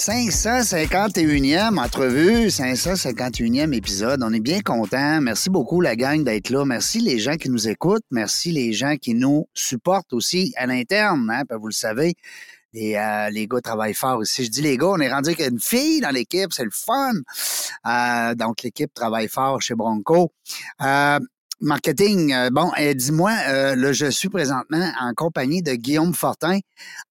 551e entrevue, 551e épisode. On est bien content. Merci beaucoup la gang d'être là. Merci les gens qui nous écoutent. Merci les gens qui nous supportent aussi à l'interne. Hein, vous le savez, les, euh, les gars travaillent fort aussi. Je dis les gars, on est rendu avec une fille dans l'équipe, c'est le fun. Euh, donc l'équipe travaille fort chez Bronco. Euh, marketing. Bon, dis-moi, là, je suis présentement en compagnie de Guillaume Fortin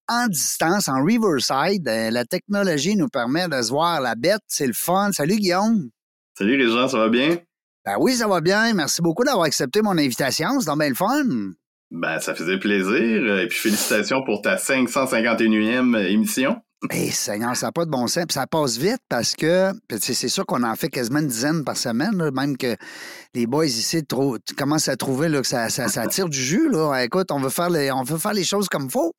en distance, en Riverside. Euh, la technologie nous permet de se voir la bête. C'est le fun. Salut, Guillaume. Salut, les gens, ça va bien? Ben oui, ça va bien. Merci beaucoup d'avoir accepté mon invitation. C'est donc bien le fun. Ben, ça faisait plaisir. Et puis, félicitations pour ta 551e émission. Eh, Seigneur, ça n'a pas de bon sens. Puis ça passe vite parce que c'est sûr qu'on en fait quasiment une dizaine par semaine, même que les boys ici commencent à trouver que ça, ça, tire du jus. Là. Écoute, on veut faire les, on veut faire les choses comme il faut.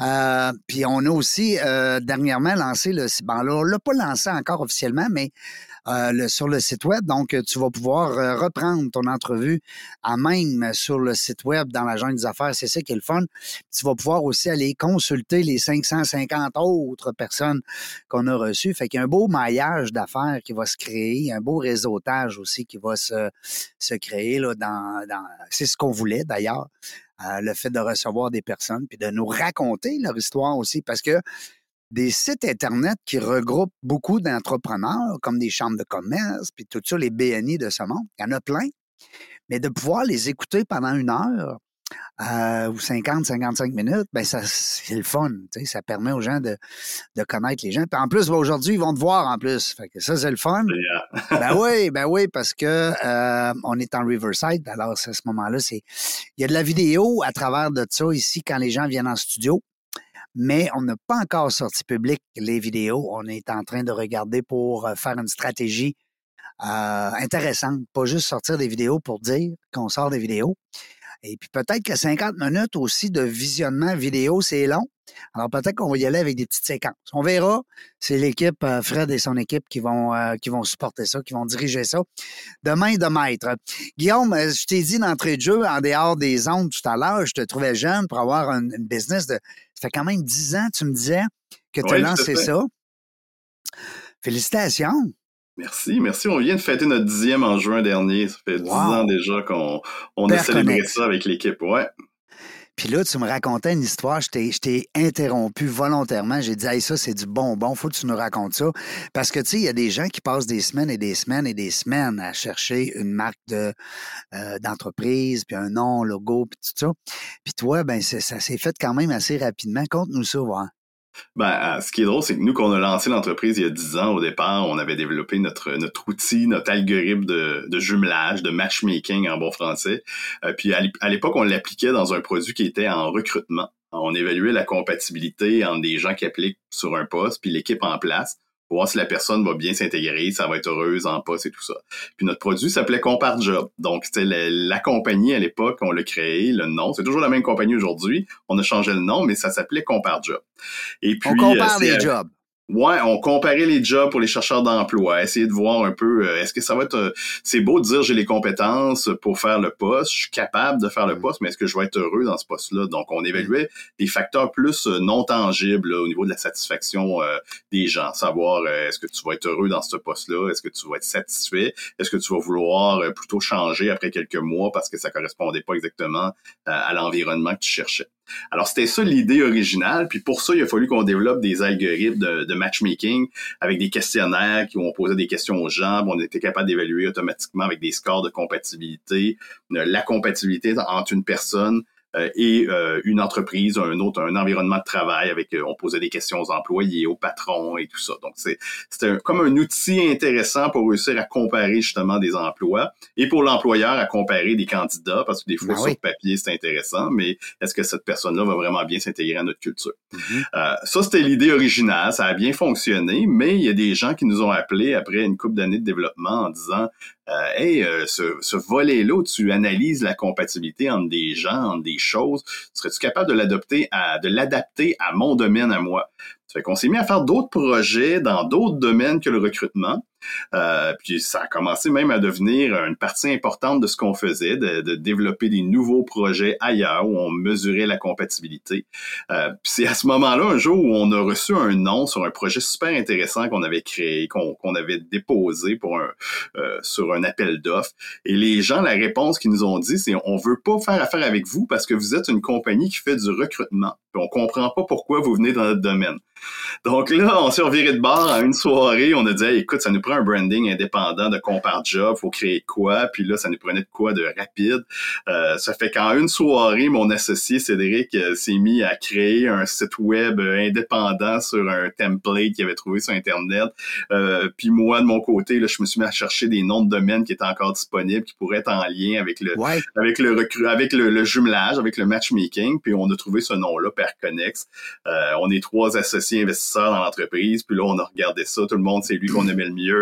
Euh, puis on a aussi euh, dernièrement lancé le. Bon, là, on l'a pas lancé encore officiellement, mais euh, sur le site web. Donc, euh, tu vas pouvoir euh, reprendre ton entrevue à même sur le site web dans la jungle des affaires. C'est ça qui est le fun. Tu vas pouvoir aussi aller consulter les 550 autres personnes qu'on a reçues. Fait qu'il y a un beau maillage d'affaires qui va se créer, un beau réseautage aussi qui va se, se créer là, dans, dans c'est ce qu'on voulait d'ailleurs. le fait de recevoir des personnes puis de nous raconter leur histoire aussi parce que des sites Internet qui regroupent beaucoup d'entrepreneurs, comme des chambres de commerce, puis tout ça, les BNI de ce monde. Il y en a plein. Mais de pouvoir les écouter pendant une heure euh, ou 50, 55 minutes, ben ça, c'est le fun. Ça permet aux gens de, de connaître les gens. Puis en plus, aujourd'hui, ils vont te voir en plus. Fait que ça, c'est le fun. ben oui, ben oui, parce que euh, on est en Riverside. Alors, à ce moment-là, c'est. Il y a de la vidéo à travers de ça ici quand les gens viennent en studio mais on n'a pas encore sorti public les vidéos. On est en train de regarder pour euh, faire une stratégie euh, intéressante, pas juste sortir des vidéos pour dire qu'on sort des vidéos. Et puis peut-être que 50 minutes aussi de visionnement vidéo, c'est long. Alors peut-être qu'on va y aller avec des petites séquences. On verra. C'est l'équipe, euh, Fred et son équipe qui vont, qui vont supporter ça, qui vont diriger ça. Demain de maître. Guillaume, je t'ai dit d'entrée de jeu en dehors des ondes tout à l'heure, je te trouvais jeune pour avoir une business de ça fait quand même dix ans, tu me disais, que tu as lancé ça. Félicitations. Merci, merci. On vient de fêter notre dixième en juin dernier. Ça fait dix ans déjà qu'on on a célébré ça avec l'équipe. Ouais. Puis là, tu me racontais une histoire, je t'ai interrompu volontairement. J'ai dit, hey, ça, c'est du bonbon, faut que tu nous racontes ça. Parce que, tu sais, il y a des gens qui passent des semaines et des semaines et des semaines à chercher une marque de euh, d'entreprise, puis un nom, logo, puis tout ça. Puis toi, ben ça s'est fait quand même assez rapidement. Conte-nous ça, voir. Ben, euh, ce qui est drôle, c'est que nous, qu'on a lancé l'entreprise il y a 10 ans au départ, on avait développé notre, notre outil, notre algorithme de, de jumelage, de matchmaking en bon français. Euh, puis à l'époque, on l'appliquait dans un produit qui était en recrutement. On évaluait la compatibilité entre des gens qui appliquent sur un poste, puis l'équipe en place pour voir si la personne va bien s'intégrer, ça va être heureuse en poste et tout ça. Puis notre produit s'appelait Compare Job. Donc, c'était la, compagnie à l'époque, on l'a créé, le nom. C'est toujours la même compagnie aujourd'hui. On a changé le nom, mais ça s'appelait Compare Job. Et puis, on compare les jobs. Ouais, on comparait les jobs pour les chercheurs d'emploi, essayer de voir un peu, euh, est-ce que ça va être, euh, c'est beau de dire j'ai les compétences pour faire le poste, je suis capable de faire le mm. poste, mais est-ce que je vais être heureux dans ce poste-là? Donc, on évaluait des facteurs plus euh, non tangibles au niveau de la satisfaction des gens, savoir est-ce que tu vas être heureux dans ce poste-là, est-ce que tu vas être satisfait, est-ce que tu vas vouloir plutôt changer après quelques mois parce que ça correspondait pas exactement à l'environnement que tu cherchais? Alors, c'était ça l'idée originale. Puis pour ça, il a fallu qu'on développe des algorithmes de, matchmaking avec des questionnaires qui vont poser des questions aux gens. On était capable d'évaluer automatiquement avec des scores de compatibilité, euh, la compatibilité entre une personne et une entreprise, un autre, un environnement de travail avec, on posait des questions aux employés, aux patrons et tout ça. Donc, c'est comme un outil intéressant pour réussir à comparer justement des emplois et pour l'employeur à comparer des candidats parce que des fois, ben sur papier, c'est intéressant, mais est-ce que cette personne-là va vraiment bien s'intégrer à notre culture? Mm-hmm. Euh, ça, c'était l'idée originale. Ça a bien fonctionné, mais il y a des gens qui nous ont appelés après une couple d'années de développement en disant euh, Hey, euh, ce, ce volet-là où tu analyses la compatibilité entre des gens, entre des choses, serais-tu capable de l'adapter à mon domaine à moi? Ça fait qu'on s'est mis à faire d'autres projets dans d'autres domaines que le recrutement. Euh, puis ça a commencé même à devenir une partie importante de ce qu'on faisait, de, de, développer des nouveaux projets ailleurs où on mesurait la compatibilité. Euh, puis c'est à ce moment-là, un jour, où on a reçu un nom sur un projet super intéressant qu'on avait créé, qu'on avait déposé pour un, euh, sur un appel d'offres. Et les gens, la réponse qu'ils nous ont dit, c'est on veut pas faire affaire avec vous parce que vous êtes une compagnie qui fait du recrutement. Puis on comprend pas pourquoi vous venez dans notre domaine. Donc là, on s'est reviré de bord à une soirée. On a dit, écoute, ça nous prend un branding indépendant de Compare Job. Faut créer quoi? Puis là, ça nous prenait de quoi de rapide. Euh, ça fait qu'en une soirée, mon associé Cédric euh, s'est mis à créer un site web indépendant sur un template qu'il avait trouvé sur Internet. Euh, puis moi, de mon côté, là, je me suis mis à chercher des noms de domaines qui étaient encore disponibles, qui pourraient être en lien avec le, avec le recru avec le, jumelage, avec le matchmaking. Puis on a trouvé ce nom-là, Perconnex. Euh, on est trois associés investisseurs dans l'entreprise. Puis là, on a regardé ça. Tout le monde, c'est lui qu'on aimait le mieux.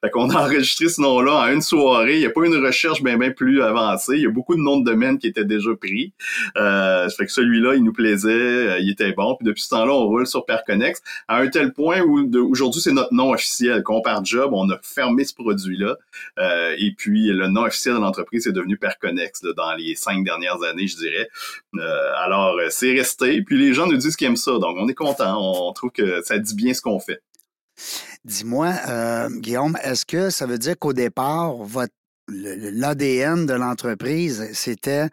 Fait qu'on a enregistré ce nom-là en une soirée. Il n'y a pas une recherche bien, bien plus avancée. Il y a beaucoup de noms de domaines qui étaient déjà pris. Euh, fait que celui-là, il nous plaisait. Euh, il était bon. Puis depuis ce temps-là, on roule sur Perconnex à un tel point où aujourd'hui, c'est notre nom officiel. Compare Job, on a fermé ce produit-là. Euh, et puis, le nom officiel de l'entreprise est devenu Perconnex dans les cinq dernières années, je dirais. Euh, alors, c'est resté. Puis les gens nous disent qu'ils aiment ça. Donc, on est content. On trouve que ça dit bien ce qu'on fait. Dis-moi, euh, Guillaume, est-ce que ça veut dire qu'au départ, votre l'ADN de l'entreprise, c'était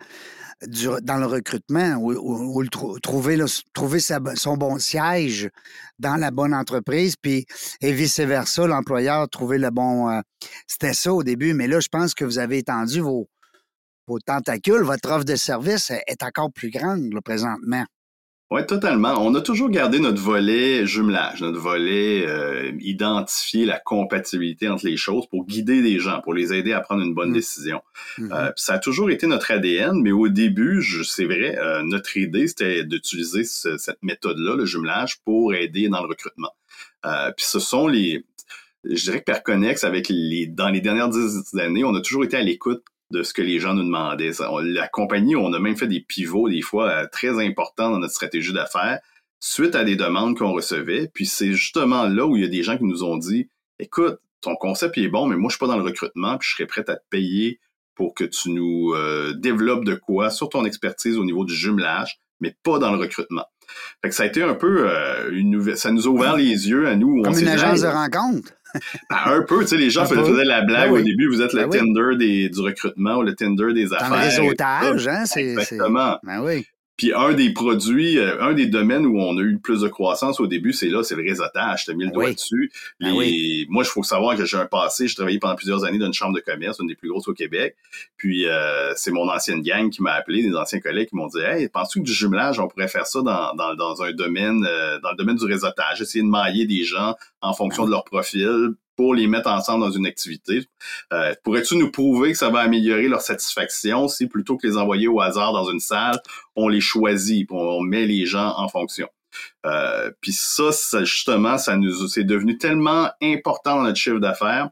dans le recrutement ou, trouver, trouver son bon siège dans la bonne entreprise, puis et vice-versa, l'employeur trouver le bon. Euh, c'était ça au début, mais là, je pense que vous avez étendu vos, vos tentacules. Votre offre de service est encore plus grande présentement. Oui, totalement. On a toujours gardé notre volet jumelage, notre volet euh, identifier la compatibilité entre les choses pour guider les gens, pour les aider à prendre une bonne mmh. décision. Mmh euh, ça a toujours été notre ADN, mais au début, c'est vrai, euh, notre idée, c'était d'utiliser cette méthode-là, le jumelage, pour aider dans le recrutement. Euh, puis ce sont les... Je dirais que Perconex, avec les, dans les dernières dix années, on a toujours été à l'écoute de ce que les gens nous demandaient. La compagnie, on a même fait des pivots des fois euh, très importants dans notre stratégie d'affaires suite à des demandes qu'on recevait. Puis c'est justement là où il y a des gens qui nous ont dit, écoute, ton concept est bon, mais moi je suis pas dans le recrutement, puis je serais prêt à te payer pour que tu nous euh, développes de quoi sur ton expertise au niveau du jumelage, mais pas dans le recrutement. Fait que ça a été un peu euh, une nouvelle, ça nous a ouvert les yeux à nous. Comme une agence de rencontre. Ben, un peu, tu sais, les gens faisaient la blague ben au début, vous êtes le ben Tinder des, du recrutement ou le Tinder des affaires. Dans le réseautage, hein. Exactement. Ben oui. Puis un des produits, euh, un des domaines où on a eu le plus de croissance au début, c'est là, c'est le réseautage. Je mis le doigt dessus. Ben moi, il faut savoir que j'ai un passé. J'ai travaillé pendant plusieurs années dans une chambre de commerce, une des plus grosses au Québec. Puis euh, c'est mon ancienne gang qui m'a appelé, des anciens collègues qui m'ont dit Hey, penses-tu que du jumelage, on pourrait faire ça dans, dans, dans un domaine, euh, dans le domaine du réseautage, essayer de mailler des gens en fonction de leur profil pour les mettre ensemble dans une activité. Euh, pourrais-tu nous prouver que ça va améliorer leur satisfaction si plutôt que les envoyer au hasard dans une salle, on les choisit, on met les gens en fonction? Euh, puis ça, ça, justement, ça nous c'est devenu tellement important dans notre chiffre d'affaires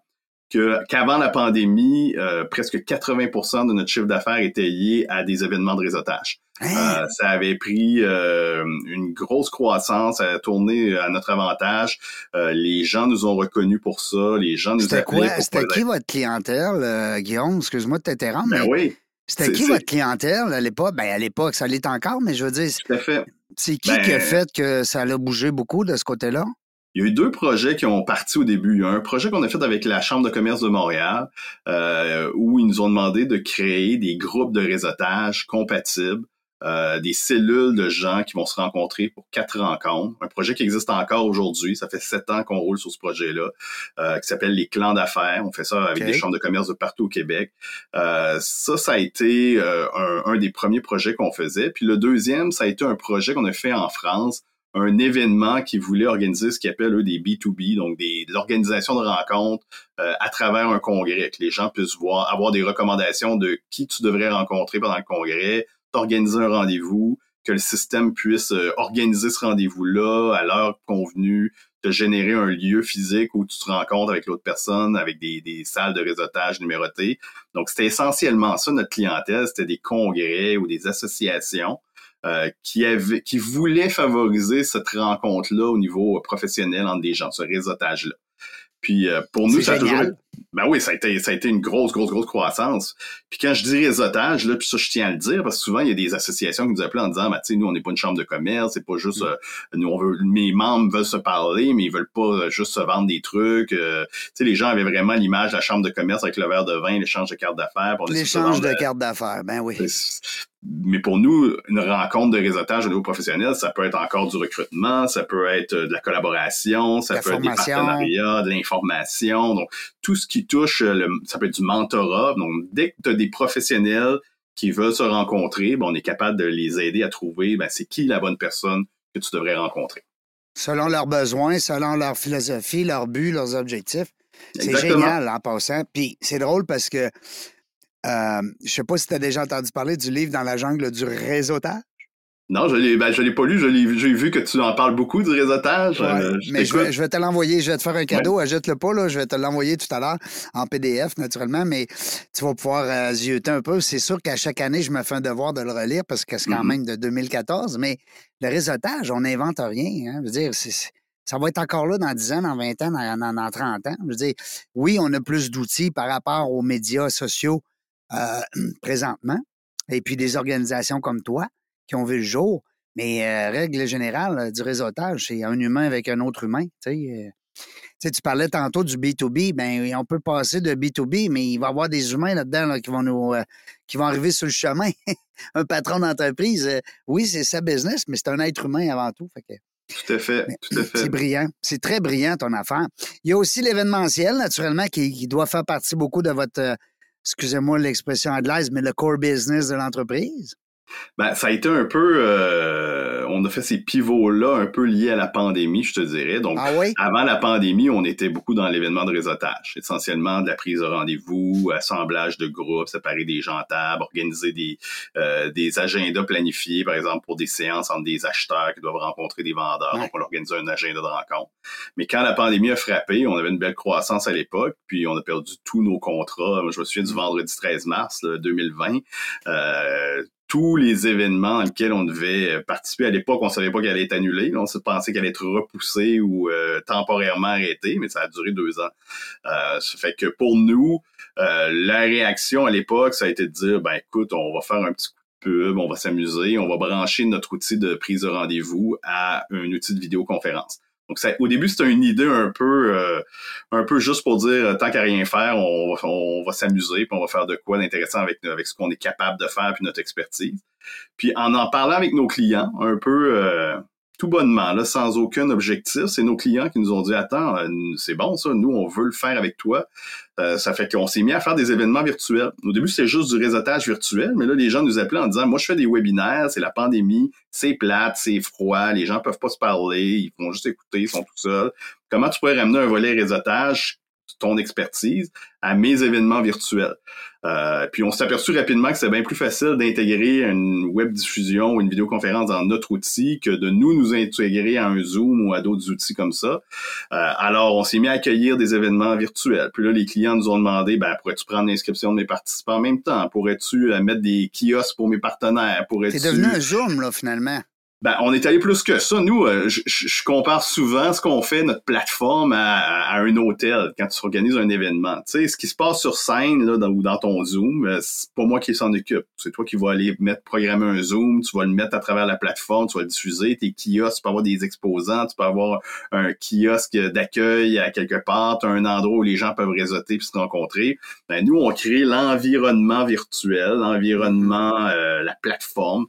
qu'avant la pandémie, euh, presque 80% de notre chiffre d'affaires était lié à des événements de réseautage. Hein? Euh, ça avait pris euh, une grosse croissance, ça a tourné à notre avantage. les gens nous ont reconnus pour ça, les gens nous C'était quoi? C'était qui votre clientèle, Guillaume? Excuse-moi de t'interrompre. Ben oui. C'était qui votre clientèle à l'époque? Ben, à l'époque, ça l'est encore, mais je veux dire. Tout à fait. C'est qui qui a ben fait que ça a bougé beaucoup de ce côté-là? Il y a eu deux projets qui ont parti au début. Il y a un projet qu'on a fait avec la Chambre de commerce de Montréal, euh, où ils nous ont demandé de créer des groupes de réseautage compatibles euh, des cellules de gens qui vont se rencontrer pour quatre rencontres. Un projet qui existe encore aujourd'hui. Ça fait sept ans qu'on roule sur ce projet-là, euh, qui s'appelle les clans d'affaires. On fait ça avec des chambres de commerce de partout au Québec. Euh, ça, ça a été un, un, des premiers projets qu'on faisait. Puis le deuxième, ça a été un projet qu'on a fait en France un événement qui voulait organiser ce qu'ils appellent eux des B2B, donc des, de l'organisation de rencontres euh, à travers un congrès, que les gens puissent voir, avoir des recommandations de qui tu devrais rencontrer pendant le congrès, t'organiser un rendez-vous, que le système puisse euh, organiser ce rendez-vous-là à l'heure convenue, de générer un lieu physique où tu te rencontres avec l'autre personne, avec des, des, salles de réseautage numérotées. Donc, c'était essentiellement ça, notre clientèle, c'était des congrès ou des associations euh, qui, avait, qui voulait favoriser cette rencontre-là au niveau professionnel entre des gens, ce réseautage-là. Puis euh, pour nous, ça a toujours ben oui, ça a été ça a été une grosse grosse grosse croissance. Puis quand je dis réseautage là, puis ça je tiens à le dire parce que souvent il y a des associations qui nous appellent en disant ben tu sais nous on n'est pas une chambre de commerce, c'est pas juste mm. euh, nous on veut mes membres veulent se parler mais ils veulent pas juste se vendre des trucs. tu sais les gens avaient vraiment l'image de la chambre de commerce avec le verre de vin, l'échange de cartes d'affaires, l'échange de cartes d'affaires, ben oui mais pour nous, une rencontre de réseautage au niveau professionnel, ça peut être encore du recrutement, ça peut être de la collaboration, ça peut être des partenariats, de l'information. Donc, tout ce qui touche, le, ça peut être du mentorat. Donc, dès que tu as des professionnels qui veulent se rencontrer, ben, on est capable de les aider à trouver ben, c'est qui la bonne personne que tu devrais rencontrer. Selon leurs besoins, selon leur philosophie, leurs buts, leurs objectifs. C'est génial en passant. Puis c'est drôle parce que euh, je ne sais pas si tu as déjà entendu parler du livre Dans la jungle du réseautage. Non, je ne ben, l'ai pas lu. J'ai vu que tu en parles beaucoup du réseautage. Euh, mais je vais, te l'envoyer. Je vais te faire un cadeau. Ajoute-le pas. Là, je vais te l'envoyer tout à l'heure en PDF, naturellement. Mais tu vas pouvoir euh, zioter un peu. C'est sûr qu'à chaque année, je me fais un devoir de le relire parce que c'est quand mm-hmm. même de 2014. Mais le réseautage, on n'invente rien. Hein. Je veux dire, ça va être encore là dans 10 ans, dans 20 ans, dans, dans 30 ans. Je veux dire, oui, on a plus d'outils par rapport aux médias sociaux euh, présentement, et puis des organisations comme toi qui ont vu le jour. Mais euh, règle générale euh, du réseautage, c'est un humain avec un autre humain. Tu sais, tu parlais tantôt du B2B, ben on peut passer de B2B, mais il va y avoir des humains là-dedans qui vont nous qui vont arriver sur le chemin. un patron d'entreprise, oui, c'est sa business, mais c'est un être humain avant tout. tout à fait, tout à fait. C'est brillant. C'est très brillant ton affaire. Il y a aussi l'événementiel, naturellement, qui, qui, doit faire partie beaucoup de votre excusez-moi l'expression anglaise, mais le core business de l'entreprise? Ben, ça a été un peu, euh, on a fait ces pivots-là un peu liés à la pandémie, je te dirais. Donc, ah avant la pandémie, on était beaucoup dans l'événement de réseautage, essentiellement de la prise de rendez-vous, assemblage de groupes, séparer des gens à table, organiser des, euh, des agendas planifiés, par exemple, pour des séances entre des acheteurs qui doivent rencontrer des vendeurs. Donc, on organisait un agenda de rencontre. Mais quand la pandémie a frappé, on avait une belle croissance à l'époque, puis on a perdu tous nos contrats. je me souviens du mm. vendredi 13 mars 2020. Euh, tous les événements lesquels on devait euh, participer à l'époque, on savait pas qu'elle allait être annulée. on se pensait qu'elle allait être repoussée ou euh, temporairement arrêtée, mais ça a duré deux ans. Euh, ça fait que pour nous, euh, la réaction à l'époque, ça a été de dire, ben écoute, on va faire un petit coup de pub, on va s'amuser, on va brancher notre outil de prise de rendez-vous à un outil de vidéoconférence. Donc ça, au début, c'était une idée un peu, euh, un peu juste pour dire euh, tant qu'à rien faire, on va, s'amuser, puis on va faire de quoi d'intéressant avec, avec ce qu'on est capable de faire, puis notre expertise. Puis en en parlant avec nos clients, un peu euh, tout bonnement, là, sans aucun objectif. C'est nos clients qui nous ont dit Attends, euh, c'est bon ça, nous, on veut le faire avec toi. Euh, ça fait qu'on s'est mis à faire des événements virtuels. Au début, c'était juste du réseautage virtuel, mais là, les gens nous appelaient en disant Moi, je fais des webinaires, c'est la pandémie, c'est plate, c'est froid, les gens peuvent pas se parler, ils vont juste écouter, ils sont tout seuls. Comment tu pourrais ramener un volet réseautage ton expertise à mes événements virtuels. Euh, puis on s'est aperçu rapidement que c'est bien plus facile d'intégrer une web diffusion ou une vidéoconférence dans notre outil que de nous nous intégrer à un Zoom ou à d'autres outils comme ça. Euh, alors on s'est mis à accueillir des événements virtuels. Puis là les clients nous ont demandé ben pourrais-tu prendre l'inscription de mes participants en même temps? Pourrais-tu euh, mettre des kiosques pour mes partenaires? Pourrais-tu C'est devenu un Zoom là finalement. Ben, on est allé plus que ça. Nous, euh, je, je compare souvent ce qu'on fait, notre plateforme, à, à, un hôtel quand tu organises un événement. Tu sais, ce qui se passe sur scène là, ou dans ton Zoom, euh, c'est pas moi qui s'en occupe. C'est toi qui vas aller mettre, programmer un Zoom, tu vas le mettre à travers la plateforme, tu vas le diffuser, tes kiosques, tu peux avoir des exposants, tu peux avoir un kiosque d'accueil à quelque part, un endroit où les gens peuvent réseauter puis se rencontrer. Ben, nous, on crée l'environnement virtuel, l'environnement, euh, la plateforme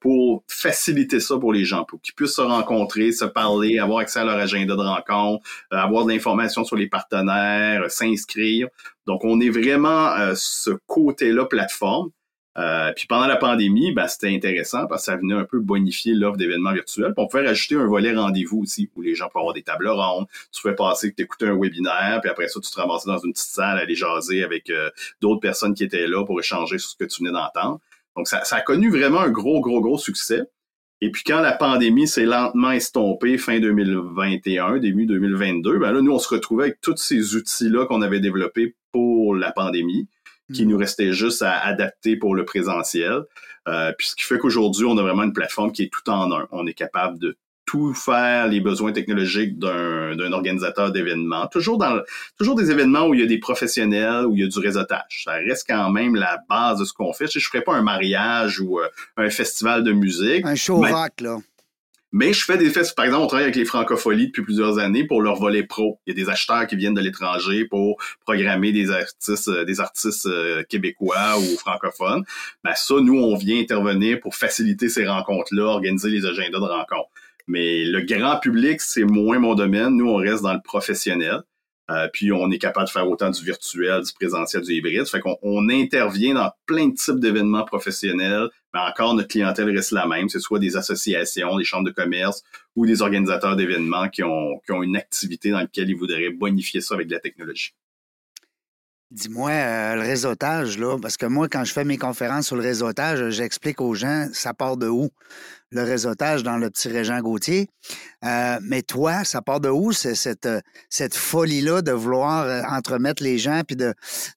pour faciliter ça pour les gens, pour qu'ils puissent se rencontrer, se parler, avoir accès à leur agenda de rencontre, euh, avoir de l'information sur les partenaires, euh, s'inscrire. Donc, on est vraiment euh, ce côté-là plateforme. puis pendant la pandémie, ben, c'était intéressant parce que ça venait un peu bonifier l'offre d'événements virtuels. Puis on pouvait rajouter un volet rendez-vous aussi, où les gens peuvent avoir des tables rondes. Tu pouvais passer que tu écoutais un webinaire, puis après ça, tu te ramassais dans une petite salle aller jaser avec d'autres personnes qui étaient là pour échanger sur ce que tu venais d'entendre. Donc, ça, a connu vraiment un gros, gros, gros succès. Et puis quand la pandémie s'est lentement estompée fin 2021, début 2022, ben là, nous, on se retrouvait avec tous ces outils-là qu'on avait développés pour la pandémie, qui mm. nous restait juste à adapter pour le présentiel. Euh, puis ce qui fait qu'aujourd'hui, on a vraiment une plateforme qui est tout en un. On est capable de tout faire les besoins technologiques d'un organisateur d'événements. Toujours dans toujours des événements où il y a des professionnels, où il y a du réseautage. Ça reste quand même la base de ce qu'on fait. Je ne ferais pas un mariage ou euh, un festival de musique. Un show rock, là. Mais je fais des festivals. Par exemple, on travaille avec les Francopholies depuis plusieurs années pour leur volet pro. Il y a des acheteurs qui viennent de l'étranger pour programmer des artistes, euh, des artistes euh, québécois ou francophones. Ben ça, nous, on vient intervenir pour faciliter ces rencontres-là, organiser les agendas de rencontres. Mais le grand public, c'est moins mon domaine. Nous, on reste dans le professionnel. Euh, puis on est capable de faire autant du virtuel, du présentiel, du hybride. Fait qu'on on intervient dans plein de types d'événements professionnels, mais encore notre clientèle reste la même. C'est soit des associations, des chambres de commerce ou des organisateurs d'événements qui ont, qui ont une activité dans laquelle ils voudraient bonifier ça avec de la technologie. Dis-moi, euh, le réseautage, là, parce que moi, quand je fais mes conférences sur le réseautage, j'explique aux gens, ça part de où? Le réseautage dans le petit Régent Gauthier. Euh, mais toi, ça part de où, cette, euh, cette folie-là de vouloir entremettre les gens puis de,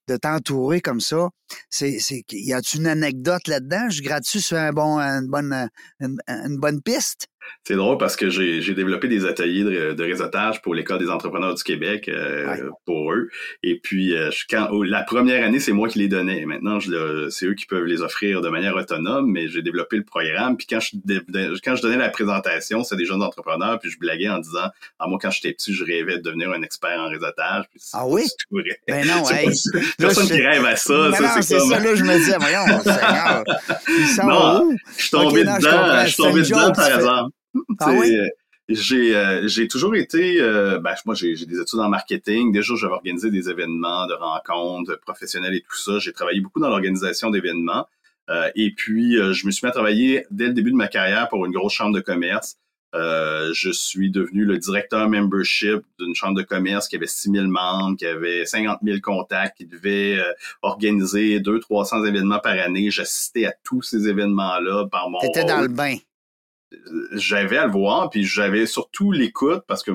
de t'entourer comme ça? C'est, y a-tu une anecdote là-dedans? Je gratte-tu sur un bon, une, bonne, une bonne piste? C'est drôle parce que j'ai développé des ateliers de, réseautage pour l'École des entrepreneurs du Québec euh, pour eux. Et puis, euh, quand, la première année, c'est moi qui les donnais. Maintenant, c'est eux qui peuvent les offrir de manière autonome, mais j'ai développé le programme. Puis quand je, quand je donnais la présentation, c'est des jeunes entrepreneurs, puis je blaguais en disant, ah, moi, quand j'étais petit, je rêvais de devenir un expert en réseautage. ah oui? Ben non, Personne qui rêve à ça. c'est ça, ça, là, je me disais, voyons, Seigneur, non, je suis tombé dedans, je suis tombé dedans par exemple. Ah euh, j'ai euh, j'ai toujours été euh, ben, moi j'ai des études en marketing. Déjà j'avais organisé des événements de rencontres professionnelles et tout ça. J'ai travaillé beaucoup dans l'organisation d'événements. Et puis je me suis mis à travailler dès le début de ma carrière pour une grosse chambre de commerce. Je suis devenu le directeur membership d'une chambre de commerce qui avait 6000 membres, qui avait 50 000 contacts, qui devait organiser 200-300 événements par année. J'assistais à tous ces événements-là par mon T'étais dans le bain j'avais à le voir, puis j'avais surtout l'écoute parce que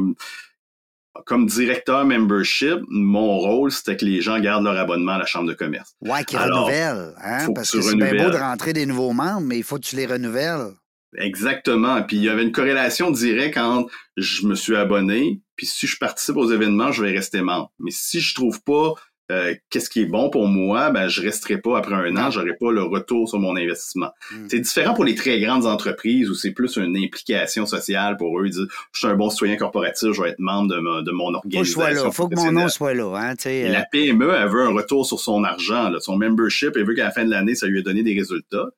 comme directeur membership, mon rôle, c'était que les gens gardent leur abonnement à la chambre de commerce. Ouais, qu'ils renouvellent, hein? Parce que, c'est bien beau de rentrer des nouveaux membres, mais il faut que tu les renouvelles. Exactement. Puis il y avait une corrélation directe entre je me suis abonné, puis si je participe aux événements, je vais rester membre. Mais si je trouve pas euh, qu'est-ce qui est bon pour moi, ben je resterai pas après un an, j'aurai pas le retour sur mon investissement. Hmm. C'est différent pour les très grandes entreprises où c'est plus une implication sociale pour eux. Ils disent, je suis un bon citoyen corporatif, je vais être membre de, mon organisation. Faut que Faut que mon nom soit là. Hein, La euh. PME, elle veut un retour sur son argent, son membership, elle veut qu'à la fin de l'année, ça lui ait donné des résultats.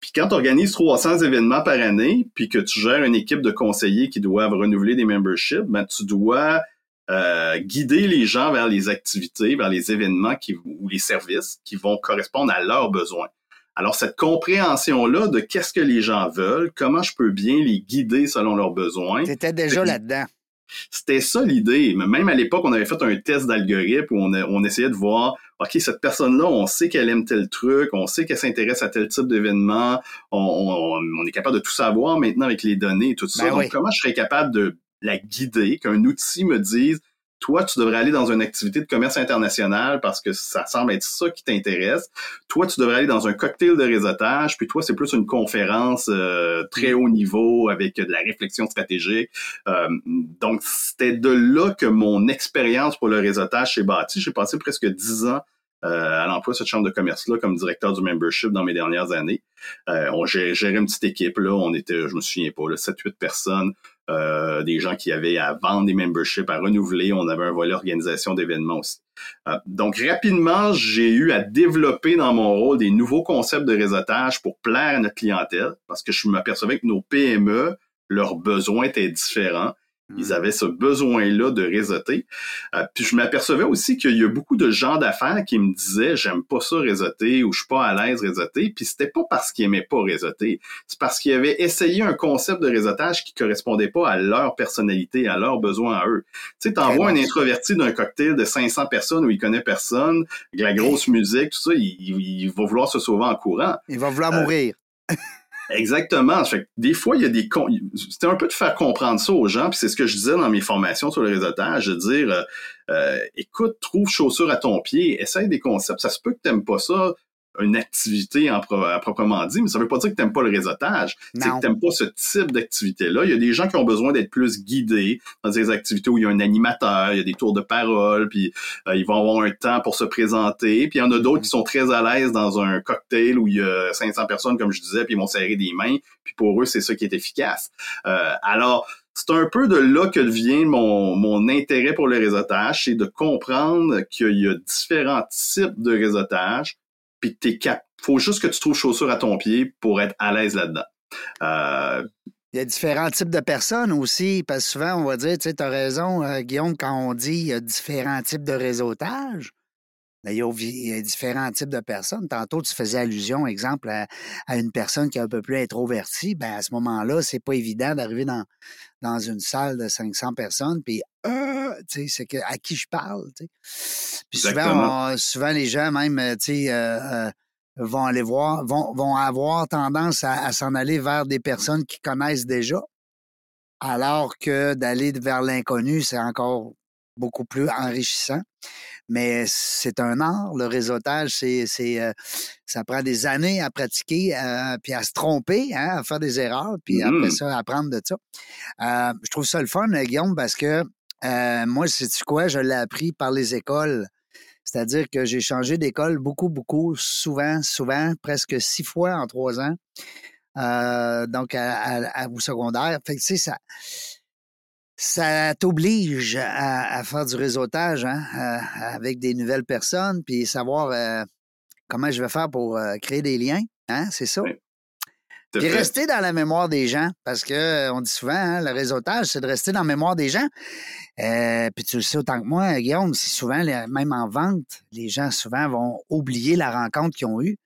Puis quand tu organises 300 événements par année, puis que tu gères une équipe de conseillers qui doivent renouveler des memberships, ben tu dois euh, guider les gens vers les activités, vers les événements qui, ou les services qui vont correspondre à leurs besoins. Alors, cette compréhension-là de qu'est-ce que les gens veulent, comment je peux bien les guider selon leurs besoins. C'était déjà là-dedans. C'était ça l'idée. Mais même à l'époque, on avait fait un test d'algorithme où on, on, essayait de voir, OK, cette personne-là, on sait qu'elle aime tel truc, on sait qu'elle s'intéresse à tel type d'événement, on, on, est capable de tout savoir maintenant avec les données et tout ça. Ben Donc, comment je serais capable de la guider, qu'un outil me dise Toi, tu devrais aller dans une activité de commerce international parce que ça semble être ça qui t'intéresse. Toi, tu devrais aller dans un cocktail de réseautage. Puis toi, c'est plus une conférence euh, très haut niveau avec de la réflexion stratégique. Euh, donc, c'était de là que mon expérience pour le réseautage s'est bâtie. J'ai passé presque dix ans euh, à l'emploi de cette chambre de commerce-là comme directeur du membership dans mes dernières années. Euh, on gérait une petite équipe, là, on était, je me souviens pas, 7-8 personnes, euh, des gens qui avaient à vendre des memberships, à renouveler, on avait un volet organisation d'événements aussi. donc rapidement, j'ai eu à développer dans mon rôle des nouveaux concepts de réseautage pour plaire à notre clientèle, parce que je m'apercevais que nos PME, leurs besoins étaient différents ils avaient ce besoin-là de réseauter. Euh, puis je m'apercevais aussi qu'il y a beaucoup de gens d'affaires qui me disaient j'aime pas ça réseauter ou je suis pas à l'aise réseauter. Puis c'était pas parce qu'ils aimaient pas réseauter, c'est parce qu'ils avaient essayé un concept de réseautage qui correspondait pas à leur personnalité, à leurs besoins à eux. Tu sais, t'envoies un introverti d'un cocktail de 500 personnes où il connaît personne, avec la grosse musique, tout ça, il, va vouloir se sauver en courant. Il va vouloir mourir. Exactement. Fait des fois, il y a des... C'était un peu de faire comprendre ça aux gens, puis c'est ce que je disais dans mes formations sur le réseautage, de dire, euh, euh, écoute, trouve chaussure à ton pied, essaye des concepts. Ça se peut que tu n'aimes pas ça, une activité en proprement dit, mais ça veut pas dire que tu n'aimes pas le réseautage. C'est que tu n'aimes pas ce type d'activité-là. Il y a des gens qui ont besoin d'être plus guidés dans des activités où il y a un animateur, il y a des tours de parole, puis euh, ils vont avoir un temps pour se présenter. Puis il y en a d'autres qui sont très à l'aise dans un cocktail où il y a 500 personnes, comme je disais, puis ils vont serrer des mains. Puis pour eux, c'est ça qui est efficace. Euh, alors, c'est un peu de là que vient mon, mon intérêt pour le réseautage, c'est de comprendre qu'il y a différents types de réseautage, puis t'es. Faut juste que tu trouves chaussure à ton pied pour être à l'aise là-dedans. Euh, il y a différents types de personnes aussi, parce que souvent, on va dire, tu sais, as raison, euh, Guillaume, quand on dit il y a différents types de réseautage, ben, il, y a, différents types de personnes. Tantôt, tu faisais allusion, exemple, à, une personne qui est un peu plus introvertie. Ben, à ce moment-là, c'est pas évident d'arriver dans, dans une salle de 500 personnes, puis euh, c'est que, à qui je parle. Puis souvent, souvent, les gens, même, euh, euh, vont aller voir, vont, vont avoir tendance à, s'en aller vers des personnes qui connaissent déjà, alors que d'aller vers l'inconnu, c'est encore beaucoup plus enrichissant. Mais c'est un art, le réseautage, c'est, c'est, ça prend des années à pratiquer, puis à se tromper, hein, à faire des erreurs, puis après mmh. ça, apprendre de ça. je trouve ça le fun, Guillaume, parce que euh, moi, sais-tu quoi? Je l'ai appris par les écoles. C'est-à-dire que j'ai changé d'école beaucoup, beaucoup, souvent, souvent, presque six fois en trois ans. Euh, donc, à, au secondaire. Fait que, tu sais, ça, ça t'oblige à, faire du réseautage hein, avec des nouvelles personnes, puis savoir comment je vais faire pour créer des liens. Hein, c'est ça? Puis rester dans la mémoire des gens, parce que euh, on dit souvent, hein, le réseautage, c'est de rester dans la mémoire des gens. Euh, puis tu le sais autant que moi, Guillaume, c'est souvent, même en vente, les gens souvent vont oublier la rencontre qu'ils ont eue.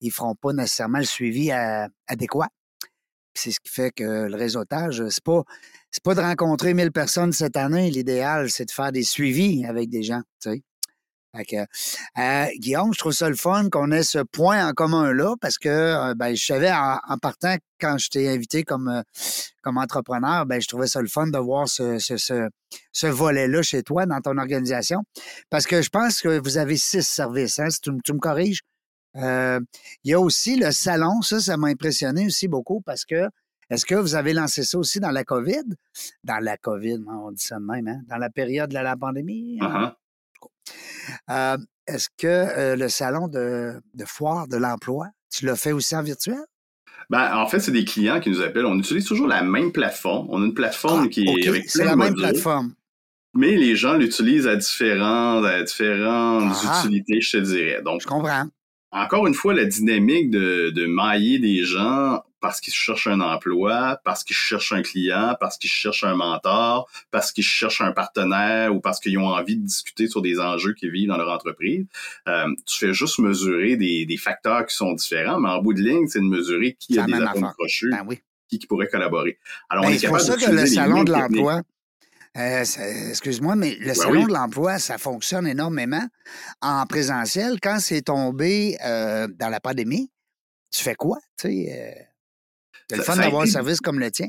Ils feront pas nécessairement le suivi adéquat. C'est ce qui fait que le réseautage, c'est pas c'est pas de rencontrer 1000 personnes cette année. L'idéal, c'est de faire des suivis avec des gens. Tu sais. Euh, Guillaume, je trouve ça le fun qu'on ait ce point en commun là parce que euh, ben, je savais en, partant quand je t'ai invité comme, euh, comme entrepreneur, ben, je trouvais ça le fun de voir ce, ce, ce, volet-là chez toi dans ton organisation. Parce que je pense que vous avez six services, hein, si tu, me corriges? Il y a aussi le salon, ça, ça m'a impressionné aussi beaucoup parce que est-ce que vous avez lancé ça aussi dans la COVID? Dans la COVID, on dit ça de même, hein? Dans la période de la pandémie? Hein? Euh, est-ce que euh, le salon de, foire de l'emploi, tu l'as fait aussi en virtuel? Ben, en fait, c'est des clients qui nous appellent. On utilise toujours la même plateforme. On a une plateforme ah, qui est avec C'est la même plateforme. Mais les gens l'utilisent à, différentes, à différentes ah. utilités, je te dirais. Donc, je comprends. Encore une fois, la dynamique de, de mailler des gens parce qu'ils cherchent un emploi, parce qu'ils cherchent un client, parce qu'ils cherchent un mentor, parce qu'ils cherchent un partenaire ou parce qu'ils ont envie de discuter sur des enjeux qu'ils vivent dans leur entreprise. Euh, tu fais juste mesurer des, des, facteurs qui sont différents, mais en bout de ligne, c'est de mesurer qui a des atomes crochus, ben qui, qui pourrait collaborer. Alors, on ben, est, pour ça que le salon de l'emploi, euh, excuse-moi, mais le ben salon de l'emploi, ça fonctionne énormément en présentiel. Quand c'est tombé euh, dans la pandémie, tu fais quoi? Tu sais, c'est le fun d'avoir un service comme le tien.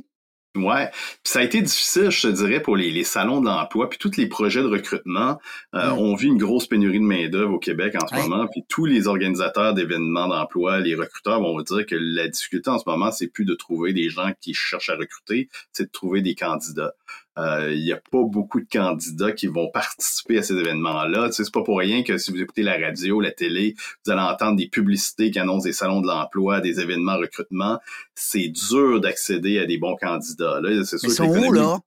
Ouais, puis ça a été difficile, je te dirais, pour les, les salons de l'emploi, puis tous les projets de recrutement. Euh, Mm. On vit une grosse pénurie de main d'œuvre au Québec en ce moment, puis tous les organisateurs d'événements d'emploi, les recruteurs vont vous dire que la difficulté en ce moment, c'est plus de trouver des gens qui cherchent à recruter, c'est de trouver des candidats. Euh, Il n'y a pas beaucoup de candidats qui vont participer à ces événements-là. Tu sais, c'est pas pour rien que si vous écoutez la radio, la télé, vous allez entendre des publicités qui annoncent des salons de l'emploi, des événements recrutement. C'est dur d'accéder à des bons candidats. Là, c'est sûr Mais sont où, là?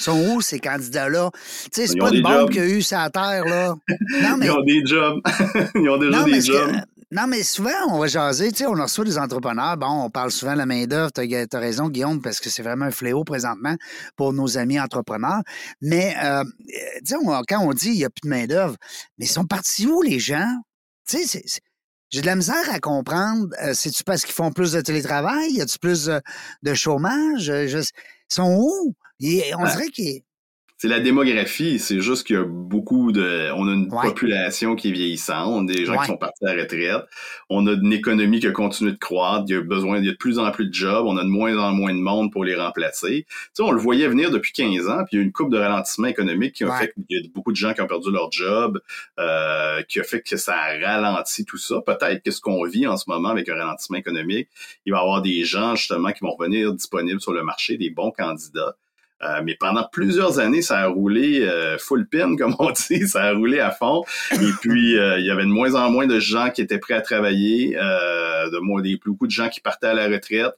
Ils sont où, ces candidats-là? Tu sais, c'est pas une bombe qu'il y a eu sur la Terre, là. Non, mais Ils ont des jobs. Ils ont déjà Non, des jobs. Non, mais souvent, on va jaser, tu sais, on reçoit des entrepreneurs. Bon, on parle souvent de la main-d'œuvre. Tu as, raison, Guillaume, parce que c'est vraiment un fléau présentement pour nos amis entrepreneurs. Mais, euh, tu sais, quand on dit il n'y a plus de main-d'œuvre, mais ils sont partis où, les gens? Tu sais, j'ai de la misère à comprendre. Euh, C'est-tu parce qu'ils font plus de télétravail? Y a-tu plus de, de chômage? Euh, je- ils sont où? Et on dirait qu'ils. C'est la démographie. C'est juste qu'il y a beaucoup de. On a une Ouais. population qui est vieillissante. On a des gens Ouais. qui sont partis à la retraite. On a une économie qui a continué de croître. Il y a besoin, il y a de plus en plus de jobs. On a de moins en moins de monde pour les remplacer. Tu sais, on le voyait venir depuis 15 ans. Puis il y a eu une coupe de ralentissement économique qui a Ouais. fait qu'il y a beaucoup de gens qui ont perdu leur job, euh, qui a fait que ça a ralenti tout ça. Peut-être que ce qu'on vit en ce moment avec un ralentissement économique, il va y avoir des gens justement qui vont revenir disponibles sur le marché, des bons candidats. Euh, mais pendant plusieurs années, ça a roulé euh, full pin, comme on dit, ça a roulé à fond. Et puis, euh, il y avait de moins en moins de gens qui étaient prêts à travailler, euh, de moins des beaucoup de gens qui partaient à la retraite,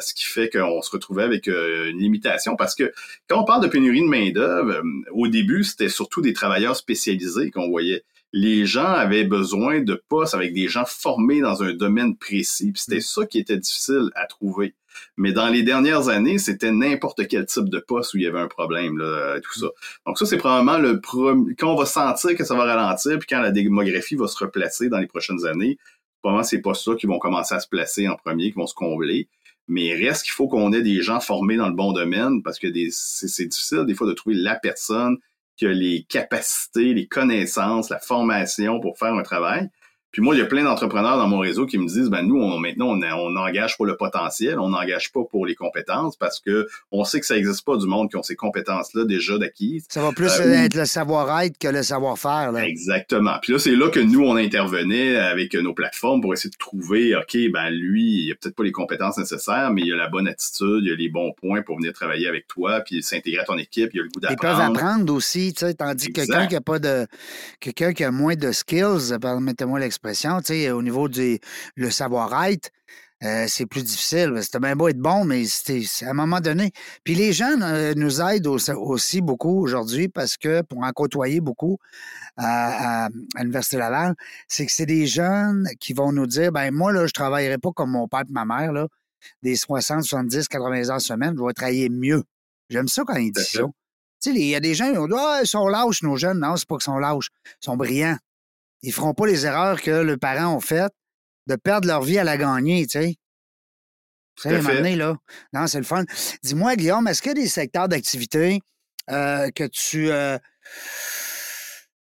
ce qui fait qu'on se retrouvait avec une limitation. Parce que quand on parle de pénurie de main d'œuvre, au début, c'était surtout des travailleurs spécialisés qu'on voyait. Les gens avaient besoin de postes avec des gens formés dans un domaine précis. Puis c'était ça qui était difficile à trouver. Mais dans les dernières années, c'était n'importe quel type de poste où il y avait un problème, là, tout ça. Donc ça, c'est probablement le premier... Quand on va sentir que ça va ralentir, puis quand la démographie va se replacer dans les prochaines années, probablement ces postes-là qui vont commencer à se placer en premier, qui vont se combler. Mais il reste qu'il faut qu'on ait des gens formés dans le bon domaine, parce que c'est difficile des fois de trouver la personne qui a les capacités, les connaissances, la formation pour faire un travail. Puis moi, il y a plein d'entrepreneurs dans mon réseau qui me disent, ben nous, on, maintenant, on, on engage pour le potentiel, on n'engage pas pour les compétences parce que on sait que ça n'existe pas du monde qui ont ces compétences-là déjà d'acquises. Ça va plus Euh, être le savoir-être que le savoir-faire. là. Exactement. Puis là, c'est là que nous, on intervenait avec nos plateformes pour essayer de trouver, OK, ben lui, il a peut-être pas les compétences nécessaires, mais il a la bonne attitude, il a les bons points pour venir travailler avec toi, puis s'intégrer à ton équipe, il a le goût Ils peuvent d'apprendre. apprendre aussi, tu sais, tandis que quelqu'un qui a pas de. Quelqu'un qui a moins de skills, permettez-moi l'expression, tu sais, au niveau du le savoir-être, euh, c'est plus difficile. C'était bien beau être bon, mais c'est à un moment donné. Puis les gens euh, nous aident aussi, aussi beaucoup aujourd'hui parce que pour en côtoyer beaucoup à, à, à l'Université Laval, c'est que c'est des jeunes qui vont nous dire ben moi, là, je travaillerai pas comme mon père et ma mère, là, des 60, 70, 80 heures semaine, je vais travailler mieux. J'aime ça quand ils disent ça. Tu sais, il y a des gens qui ont dit Ah, ils sont lâches, nos jeunes. Non, c'est pas qu'ils sont lâches. Ils sont brillants. Ils feront pas les erreurs que les parents ont faites de perdre leur vie à la gagner, tu sais. Tu sais, là. Non, c'est le fun. Dis-moi, Guillaume, est-ce qu'il y a des secteurs d'activité euh, que tu euh,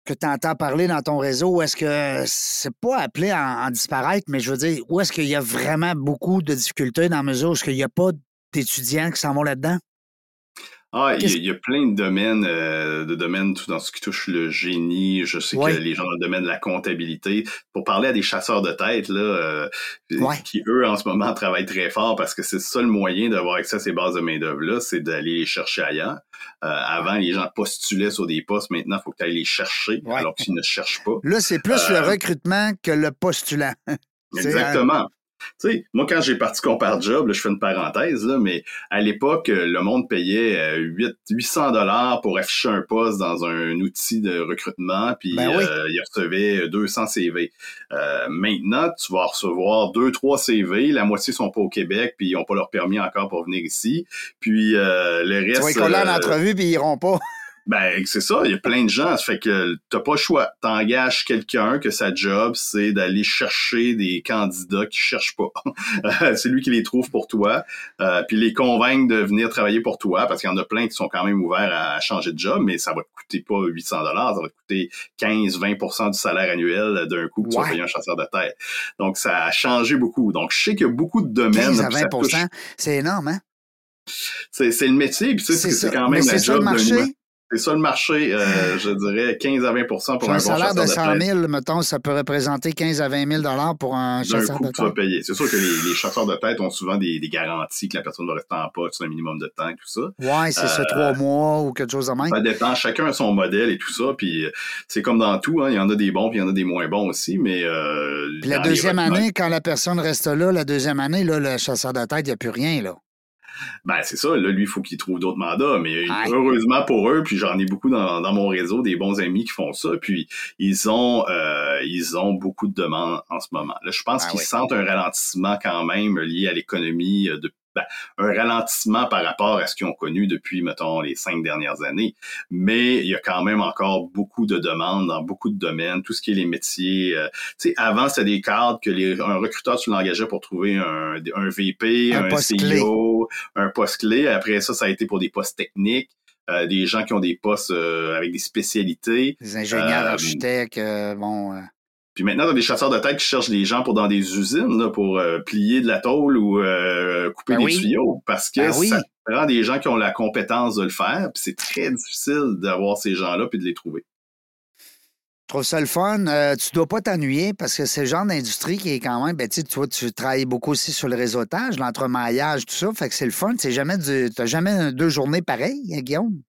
que tu entends parler dans ton réseau ou est-ce que c'est pas appelé à en disparaître, mais je veux dire, où est-ce qu'il y a vraiment beaucoup de difficultés dans la mesure où il n'y a pas d'étudiants qui s'en vont là-dedans? Ah, il y, a, il y a plein de domaines, euh, de domaines tout dans ce qui touche le génie. Je sais Ouais. que les gens dans le domaine de la comptabilité, pour parler à des chasseurs de tête, là, euh, Ouais. qui eux en ce moment travaillent très fort parce que c'est le seul moyen d'avoir accès à ces bases de main d'œuvre là, c'est d'aller les chercher ailleurs. Euh, avant, les gens postulaient sur des postes. Maintenant, il faut que tu ailles les chercher, Ouais. alors qu'ils ne cherchent pas. Là, c'est plus le Euh, recrutement que le postulant. Exactement. Tu sais, moi, quand j'ai parti Compare Job, là, je fais une parenthèse, là, mais à l'époque, euh, le monde payait euh, 8, 800 dollars pour afficher un poste dans un outil de recrutement, puis Ben oui. euh, il recevait 200 CV. Euh, maintenant, tu vas recevoir 2-3 CV, la moitié sont pas au Québec, puis ils ont pas leur permis encore pour venir ici, puis euh, le tu reste... vas les coller en euh, entrevue puis ils iront pas. Ben, c'est ça, il y a plein de gens. Ça fait que t'as pas le choix. T'engages quelqu'un que sa job, c'est d'aller chercher des candidats qui cherchent pas. C'est lui qui les trouve pour toi, euh, puis les convaincre de venir travailler pour toi, parce qu'il y en a plein qui sont quand même ouverts à changer de job, mais ça va te coûter pas 800 dollars, ça va te coûter 15-20% du salaire annuel d'un coup que tu vas payer un chasseur de tête. Donc, ça a changé beaucoup. Donc, je sais qu'il y a beaucoup de domaines. 15 à puis ça 20 touche- c'est énorme, hein? c'est le métier, puis tu sais, c'est quand même la job d'un c'est ça le marché, euh, je dirais 15 à 20% pour un, un salaire de 100 000, mettons, ça peut représenter 15 à 20 000 pour un chasseur de tête. payer. C'est sûr que les, chasseurs de tête ont souvent des, garanties que la personne va rester en poste un minimum de temps et tout ça. Oui, c'est ça, trois euh, mois ou quelque chose de même. Ça dépend. Chacun a son modèle et tout ça. Puis euh, c'est comme dans tout, hein, il y en a des bons puis il y en a des moins bons aussi. Mais puis la deuxième année, quand la personne reste là, la deuxième année, là, le chasseur de tête, il n'y a plus rien. là. Ben, c'est ça. Là, lui, il faut qu'il trouve d'autres mandats. Mais heureusement pour eux, puis j'en ai beaucoup dans, mon réseau, des bons amis qui font ça. Puis ils ont euh, ils ont beaucoup de demandes en ce moment. Là, je pense ah qu'ils sentent un ralentissement quand même lié à l'économie euh, de ben, un ralentissement par rapport à ce qu'ils ont connu depuis, mettons, les cinq dernières années. Mais il y a quand même encore beaucoup de demandes dans beaucoup de domaines, tout ce qui est les métiers. Euh, tu sais, avant, c'était des cadres que les, un recruteur, tu l'engageais pour trouver un, un VP, un, CEO, un poste clé. Après ça, ça a été pour des postes techniques. Euh, des gens qui ont des postes euh, avec des spécialités. Des ingénieurs, architectes, bon. Puis maintenant, a des chasseurs de tête qui cherchent des gens pour dans des usines là, pour euh, plier de la tôle ou euh, couper ben des tuyaux parce que ben ça prend des gens qui ont la compétence de le faire. Puis c'est très difficile d'avoir ces gens-là puis de les trouver. Je trouve ça le fun. Euh, tu dois pas t'ennuyer parce que c'est le genre d'industrie qui est quand même, ben, tu vois, tu travailles beaucoup aussi sur le réseautage, l'entremaillage, tout ça. Fait que c'est le fun. C'est jamais du, t'as jamais deux journées pareilles, hein, Guillaume?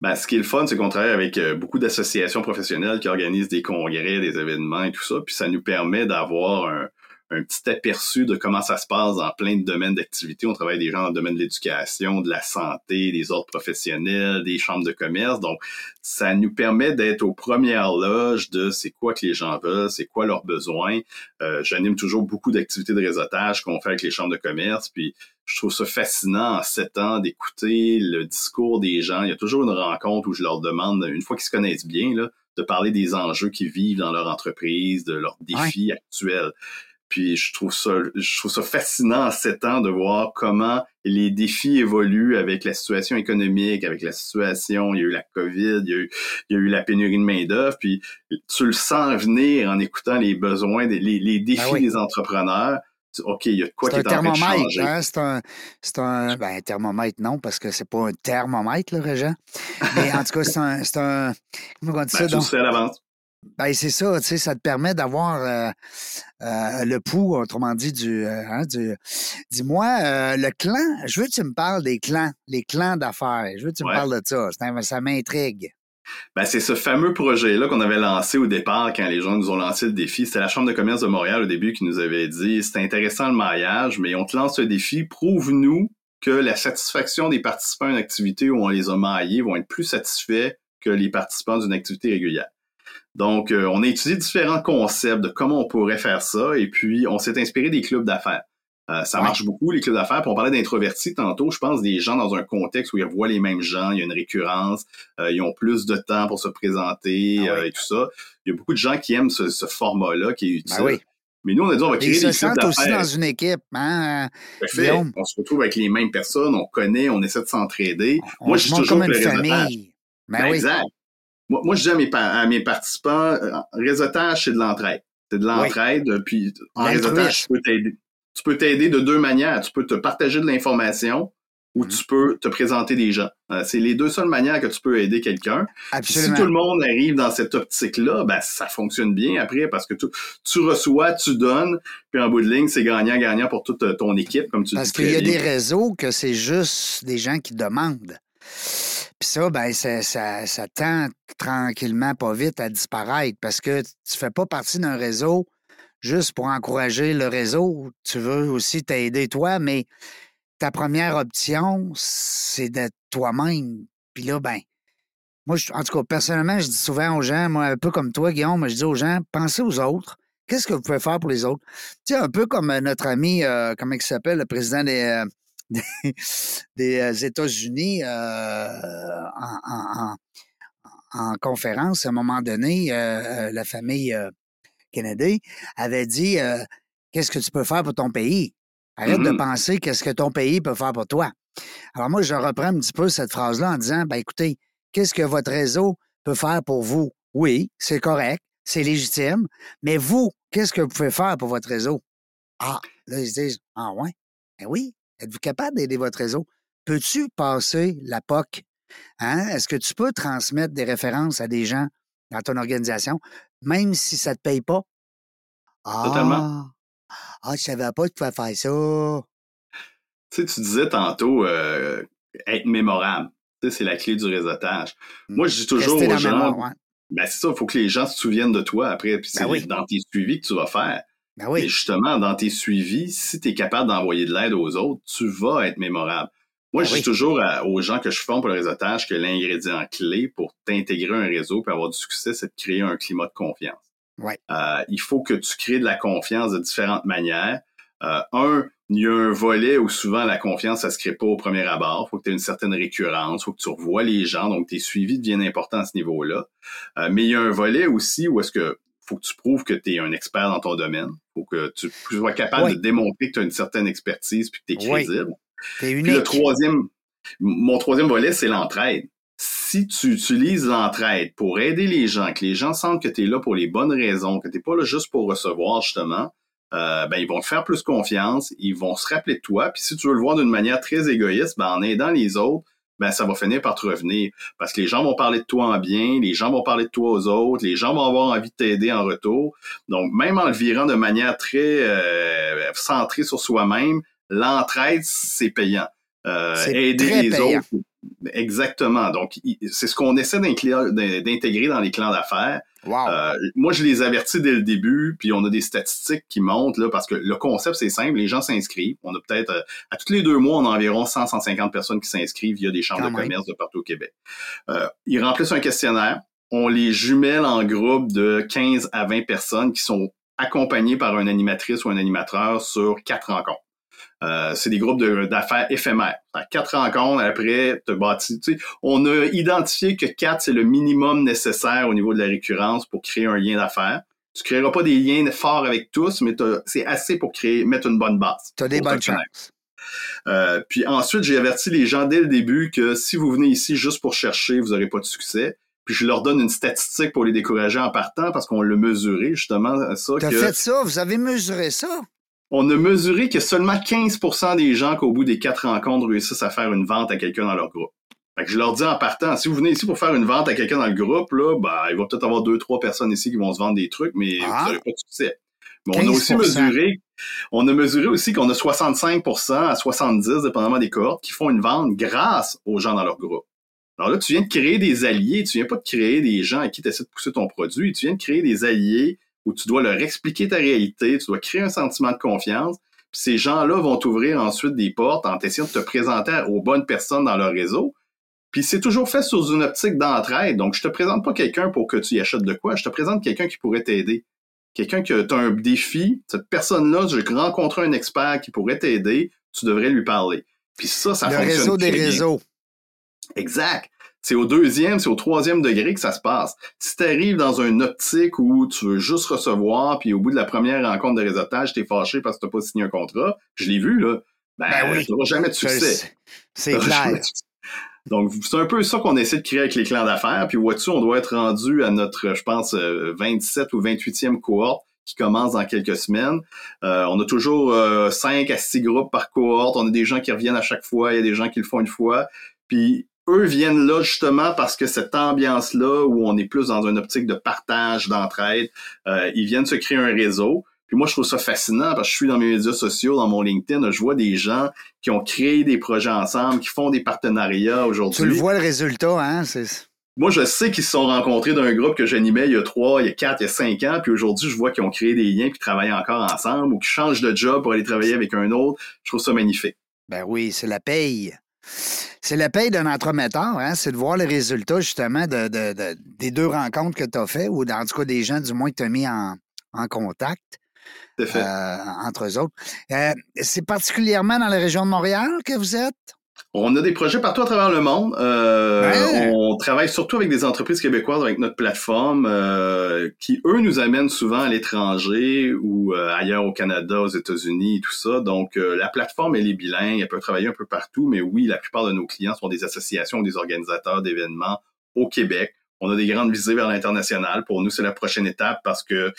Ben, ce qui est le fun, c'est qu'on travaille avec euh, beaucoup d'associations professionnelles qui organisent des congrès, des événements et tout ça, puis ça nous permet d'avoir un, un petit aperçu de comment ça se passe dans plein de domaines d'activité. On travaille des gens dans le domaine de l'éducation, de la santé, des ordres professionnels, des chambres de commerce. Donc, ça nous permet d'être aux premières loges de c'est quoi que les gens veulent, c'est quoi leurs besoins. Euh, J'anime toujours beaucoup d'activités de réseautage qu'on fait avec les chambres de commerce. Puis, je trouve ça fascinant en sept ans d'écouter le discours des gens. Il y a toujours une rencontre où je leur demande, une fois qu'ils se connaissent bien, là, de parler des enjeux qu'ils vivent dans leur entreprise, de leurs défis actuels. Puis je trouve ça, je trouve ça fascinant en sept ans de voir comment les défis évoluent avec la situation économique, avec la situation, il y a eu la COVID, il y a eu, il y a eu la pénurie de main-d'œuvre, puis tu le sens venir en écoutant les besoins, les, les défis ben des entrepreneurs. OK, il y a quoi qui est, en train de changer. Hein? C'est un, c'est un, ben, thermomètre, non, parce que c'est pas un thermomètre, là, Régent. Mais en tout cas, c'est un, c'est un, comment on dit ben, ça? Tu à l'avance. Ben, c'est ça, tu sais, ça te permet d'avoir euh, euh, le pouls, autrement dit, du. Euh, hein, du... Dis-moi, le clan, je veux que tu me parles des clans, les clans d'affaires. Je veux que tu me parles de ça. Ça m'intrigue. Ben, c'est ce fameux projet-là qu'on avait lancé au départ quand les gens nous ont lancé le défi. C'était la Chambre de commerce de Montréal au début qui nous avait dit c'est intéressant le maillage, mais on te lance ce défi, prouve-nous que la satisfaction des participants à une activité où on les a maillés vont être plus satisfaits que les participants d'une activité régulière. Donc, euh, on a étudié différents concepts de comment on pourrait faire ça, et puis on s'est inspiré des clubs d'affaires. Euh, ça marche beaucoup, les clubs d'affaires. Puis on parlait d'introvertis tantôt. Je pense des gens dans un contexte où ils voient les mêmes gens, il y a une récurrence, euh, ils ont plus de temps pour se présenter ah et tout ça. Il y a beaucoup de gens qui aiment ce, format-là qui est ben utile. Mais nous, on a dit, on va créer des clubs d'affaires. aussi dans une équipe, hein? On se retrouve avec les mêmes personnes, on connaît, on essaie de s'entraider. Moi, je suis toujours comme une famille. Ben, exact. Moi, je dis à mes, à mes participants, euh, réseautage, c'est de l'entraide. C'est de l'entraide, puis en réseautage, peux t'aider. Tu peux t'aider de deux manières. Tu peux te partager de l'information ou mm-hmm. tu peux te présenter des gens. Euh, c'est les deux seules manières que tu peux aider quelqu'un. Si tout le monde arrive dans cette optique-là, ben, ça fonctionne bien après parce que tu, tu reçois, tu donnes, puis en bout de ligne, c'est gagnant-gagnant pour toute euh, ton équipe, comme tu Parce qu'il y a des réseaux que c'est juste des gens qui demandent. Puis ça, ben, ça, ça, tend tranquillement, pas vite, à disparaître parce que tu fais pas partie d'un réseau juste pour encourager le réseau. Tu veux aussi t'aider toi, mais ta première option, c'est d'être toi-même. Puis là, ben, moi, en tout cas, personnellement, je dis souvent aux gens, moi, un peu comme toi, Guillaume, je dis aux gens, pensez aux autres. Qu'est-ce que vous pouvez faire pour les autres? Tu sais, un peu comme euh, notre ami, euh, comment il s'appelle, le président des, euh, États-Unis euh, en, conférence, à un moment donné, la famille Kennedy avait dit Qu'est-ce que tu peux faire pour ton pays? Arrête de mm-hmm. penser qu'est-ce que ton pays peut faire pour toi. Alors moi, je reprends un petit peu cette phrase-là en disant, ben écoutez, qu'est-ce que votre réseau peut faire pour vous? Oui, c'est correct, c'est légitime, mais vous, qu'est-ce que vous pouvez faire pour votre réseau? Ah, là, ils se disent, ah ouais, ben oui, Êtes-vous capable d'aider votre réseau? peux-tu passer la POC? Hein? Est-ce que tu peux transmettre des références à des gens dans ton organisation, même si ça ne te paye pas? Totalement. Ah, ah je savais pas que tu pouvais faire ça. Tu sais, tu disais tantôt euh, être mémorable. Tu sais, c'est la clé du réseautage. Moi, je dis toujours aux gens, ben c'est ça, il faut que les gens se souviennent de toi après, puis ben c'est dans tes suivis que tu vas faire. Ben oui. justement, dans tes suivis, si tu es capable d'envoyer de l'aide aux autres, tu vas être mémorable. Moi, ben je dis toujours aux gens que je forme pour le réseautage que l'ingrédient clé pour t'intégrer un réseau et avoir du succès, c'est de créer un climat de confiance. Ouais. Euh, il faut que tu crées de la confiance de différentes manières. Euh, un, il y a un volet où souvent la confiance, ça se crée pas au premier abord. Il faut que tu aies une certaine récurrence, il faut que tu revoies les gens, donc tes suivis deviennent importants à ce niveau-là. Euh, mais il y a un volet aussi où est-ce que faut que tu prouves que tu es un expert dans ton domaine. faut que tu sois capable de démontrer que tu as une certaine expertise puis que tu es crédible. Puis le troisième, mon troisième volet, c'est l'entraide. Si tu utilises l'entraide pour aider les gens, que les gens sentent que tu es là pour les bonnes raisons, que tu n'es pas là juste pour recevoir, justement, euh, ben, ils vont te faire plus confiance, ils vont se rappeler de toi. Puis si tu veux le voir d'une manière très égoïste, ben, en aidant les autres, ben, ça va finir par te revenir. Parce que les gens vont parler de toi en bien, les gens vont parler de toi aux autres, les gens vont avoir envie de t'aider en retour. Donc, même en le virant de manière très euh, centrée sur soi-même, l'entraide, c'est payant. Euh, aider les autres. Exactement. Donc, c'est ce qu'on essaie d'intégrer dans les clans d'affaires. Euh, moi, je les avertis dès le début, puis on a des statistiques qui montent, là, parce que le concept, c'est simple, les gens s'inscrivent. On a peut-être, euh, à tous les deux mois, on a environ 100-150 personnes qui s'inscrivent via des chambres de commerce de partout au Québec. Euh, ils remplissent un questionnaire, on les jumelle en groupe de 15 à 20 personnes qui sont accompagnées par une animatrice ou un animateur sur quatre rencontres. Euh, c'est des groupes d'affaires éphémères. quatre rencontres après, te bâti. on a identifié que quatre, c'est le minimum nécessaire au niveau de la récurrence pour créer un lien d'affaires. Tu ne créeras pas des liens forts avec tous, mais c'est assez pour créer, mettre une bonne base. Tu as des bonnes chances. Euh, puis ensuite, j'ai averti les gens dès le début que si vous venez ici juste pour chercher, vous n'aurez pas de succès. Puis je leur donne une statistique pour les décourager en partant parce qu'on l'a mesuré justement ça. Tu as fait ça, vous avez mesuré ça? On a mesuré que seulement 15% des gens qu'au bout des quatre rencontres réussissent à faire une vente à quelqu'un dans leur groupe. Fait que je leur dis en partant, si vous venez ici pour faire une vente à quelqu'un dans le groupe, là, bah, il va peut-être avoir deux, trois personnes ici qui vont se vendre des trucs, mais vous n'aurez ah. pas de succès. Mais on a aussi mesuré, on a mesuré aussi qu'on a 65% à 70, dépendamment des cohortes, qui font une vente grâce aux gens dans leur groupe. Alors là, tu viens de créer des alliés, tu viens pas de créer des gens à qui tu essaies de pousser ton produit, tu viens de créer des alliés où tu dois leur expliquer ta réalité, tu dois créer un sentiment de confiance. Puis ces gens-là vont t'ouvrir ensuite des portes en essayant de te présenter aux bonnes personnes dans leur réseau. Puis c'est toujours fait sous une optique d'entraide. Donc, je te présente pas quelqu'un pour que tu y achètes de quoi. Je te présente quelqu'un qui pourrait t'aider. Quelqu'un qui a un défi. Cette personne-là, j'ai rencontré un expert qui pourrait t'aider. Tu devrais lui parler. Puis ça, ça Le fonctionne. Le réseau des réseaux. Exact. C'est au deuxième, c'est au troisième degré que ça se passe. Si tu arrives dans une optique où tu veux juste recevoir, puis au bout de la première rencontre de réseautage, t'es fâché parce que t'as pas signé un contrat, je l'ai vu, là, ben, ben oui. tu jamais de succès. C'est clair. Donc, c'est un peu ça qu'on essaie de créer avec les clans d'affaires. Puis, vois-tu, on doit être rendu à notre, je pense, 27 euh, ou 28e cohorte qui commence dans quelques semaines. Euh, on a toujours euh, 5 à 6 groupes par cohorte. On a des gens qui reviennent à chaque fois. Il y a des gens qui le font une fois. Puis, eux viennent là justement parce que cette ambiance-là, où on est plus dans une optique de partage, d'entraide, euh, ils viennent se créer un réseau. Puis moi, je trouve ça fascinant parce que je suis dans mes médias sociaux, dans mon LinkedIn, je vois des gens qui ont créé des projets ensemble, qui font des partenariats aujourd'hui. Tu le vois le résultat, hein? Moi, je sais qu'ils se sont rencontrés d'un groupe que j'animais il y a trois, il y a quatre, il y a cinq ans, puis aujourd'hui, je vois qu'ils ont créé des liens, qui travaillent encore ensemble, ou qui changent de job pour aller travailler avec un autre. Je trouve ça magnifique. Ben oui, c'est la paye. C'est la paye d'un entremetteur, hein? c'est de voir les résultats justement de, des deux rencontres que tu as fait, ou en tout cas des gens du moins que tu as mis en, contact. Euh, entre eux autres. Euh, c'est particulièrement dans la région de Montréal que vous êtes? On a des projets partout à travers le monde. Euh, on travaille surtout avec des entreprises québécoises avec notre plateforme euh, qui, eux, nous amènent souvent à l'étranger ou euh, ailleurs au Canada, aux États-Unis, tout ça. Donc, la plateforme, elle est bilingue, elle peut travailler un peu partout, mais oui, la plupart de nos clients sont des associations, des organisateurs d'événements au Québec. On a des grandes visées vers l'international. Pour nous, c'est la prochaine étape parce que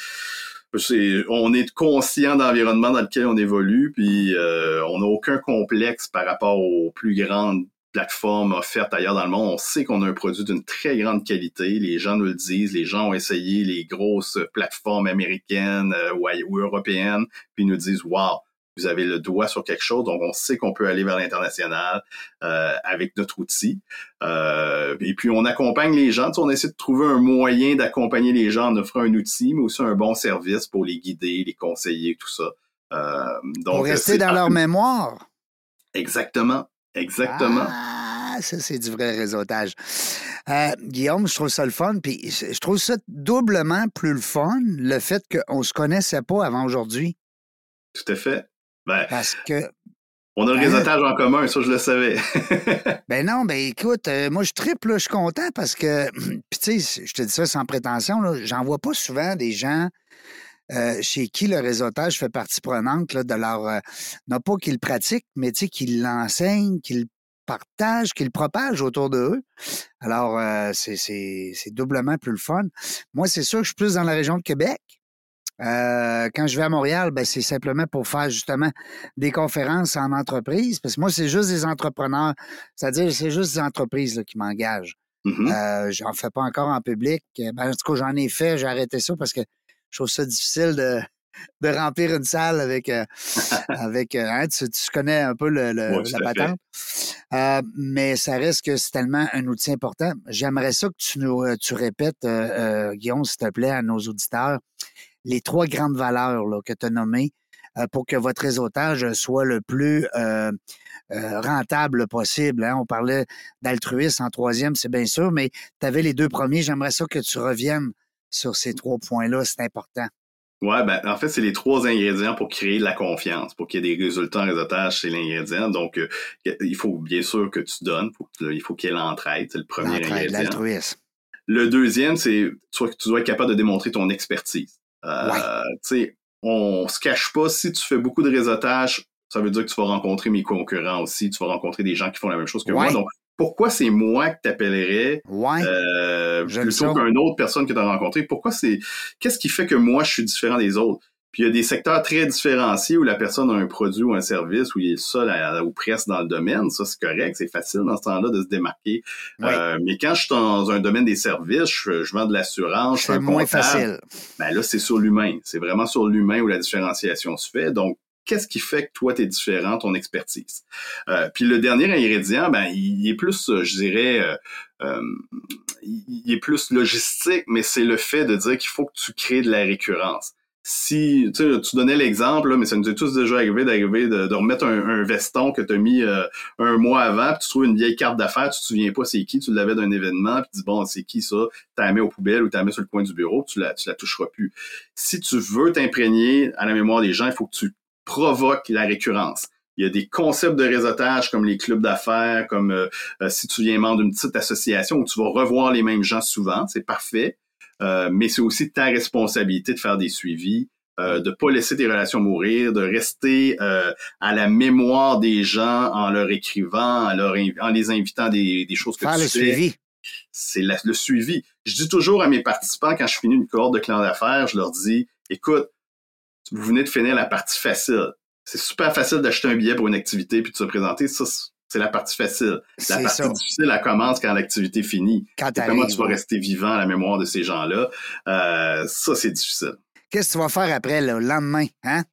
on est conscient de l'environnement dans lequel on évolue, puis euh, on n'a aucun complexe par rapport aux plus grandes plateformes offertes ailleurs dans le monde. On sait qu'on a un produit d'une très grande qualité. Les gens nous le disent. Les gens ont essayé les grosses plateformes américaines euh, ou, européennes, puis nous disent, wow, vous avez le doigt sur quelque chose, donc on sait qu'on peut aller vers l'international euh, avec notre outil. Euh, et puis on accompagne les gens, on essaie de trouver un moyen d'accompagner les gens en offrant un outil, mais aussi un bon service pour les guider, les conseiller, tout ça. Euh, donc, pour rester dans leur mémoire. Exactement, exactement. Ah, ça c'est du vrai réseautage. Guillaume, je trouve ça le fun, puis je trouve ça doublement plus le fun, le fait qu'on ne se connaissait pas avant aujourd'hui. Tout à fait. Ben, Parce que. On a le réseautage en commun, ça, je le savais. ben non, ben écoute, euh, moi, je triple, je suis content parce que, puis tu sais, je te dis ça sans prétention, j'en vois pas souvent des gens euh, chez qui le réseautage fait partie prenante là, de leur. Euh, non pas qu'ils le pratiquent, mais tu sais, qu'ils l'enseignent, qu'ils le partagent, qu'ils le propagent autour d'eux. Alors, c'est doublement plus le fun. Moi, c'est sûr que je suis plus dans la région de Québec. Euh, quand je vais à Montréal, ben, c'est simplement pour faire justement des conférences en entreprise, parce que moi, c'est juste des entrepreneurs, c'est-à-dire c'est juste des entreprises qui m'engagent. Mm-hmm. euh, j'en fais pas encore en public. Ben, en tout cas, j'en ai fait, j'ai arrêté ça parce que je trouve ça difficile de, de remplir une salle avec euh, avec euh, hein, tu, connais un peu le, la patente. Euh, mais ça reste que c'est tellement un outil important. J'aimerais ça que tu nous tu répètes, Guillaume, s'il te plaît, à nos auditeurs les trois grandes valeurs là, que tu as nommées euh, pour que votre réseautage soit le plus euh, euh, rentable possible. Hein? On parlait d'altruisme en troisième, c'est bien sûr, mais tu avais les deux premiers. J'aimerais ça que tu reviennes sur ces trois points-là, c'est important. Oui, ben, en fait, c'est les trois ingrédients pour créer de la confiance, pour qu'il y ait des résultats en réseautage, c'est l'ingrédient. Donc, il faut bien sûr que tu donnes, il faut qu'il y ait l'entraide, c'est le premier ingrédient. L'altruisme. Le deuxième, c'est que tu dois être capable de démontrer ton expertise. Euh, tu sais, on se cache pas, si tu fais beaucoup de réseautage, ça veut dire que tu vas rencontrer mes concurrents aussi, tu vas rencontrer des gens qui font la même chose que moi. Donc, pourquoi c'est moi que t'appellerais euh, plutôt qu'une autre personne que tu as rencontrée? Pourquoi c'est. Qu'est-ce qui fait que moi, je suis différent des autres? Puis il y a des secteurs très différenciés où la personne a un produit ou un service où il est seul ou presque dans le domaine. Ça, c'est correct. C'est facile dans ce temps-là de se démarquer. Euh, mais quand je suis dans un domaine des services, je, vends de l'assurance, c'est moins facile. Ben là, c'est sur l'humain. C'est vraiment sur l'humain où la différenciation se fait. Donc, qu'est-ce qui fait que toi, tu es différent, ton expertise? Euh, puis le dernier ingrédient, ben, il, est plus, je dirais, euh, il est plus logistique, mais c'est le fait de dire qu'il faut que tu crées de la récurrence si tu donnais l'exemple, mais ça nous est tous déjà arrivé d'arriver de, remettre un, veston que tu as mis euh, un mois avant, puis tu trouves une vieille carte d'affaires, tu te souviens pas c'est qui, tu l'avais d'un événement, puis tu dis bon, c'est qui ça, tu la mets aux poubelles ou tu la mets sur le coin du bureau, tu la, tu la toucheras plus. Si tu veux t'imprégner à la mémoire des gens, il faut que tu provoques la récurrence. Il y a des concepts de réseautage comme les clubs d'affaires, comme euh, euh, si tu viens membre d'une petite association où tu vas revoir les mêmes gens souvent, c'est parfait. Euh, mais c'est aussi ta responsabilité de faire des suivis, euh, de pas laisser tes relations mourir, de rester euh, à la mémoire des gens en leur écrivant, en, leur en les invitant des, des choses que faire tu le suivi. C'est le suivi. Je dis toujours à mes participants quand je finis une cohorte de clan d'affaires, je leur dis, écoute, vous venez de finir la partie facile. C'est super facile d'acheter un billet pour une activité puis de se présenter. Ça, c'est la partie facile. La partie difficile, elle commence quand l'activité finit. comment tu vas rester vivant à la mémoire de ces gens-là? Euh, ça, c'est difficile. Qu'est-ce que tu vas faire après, le lendemain, hein?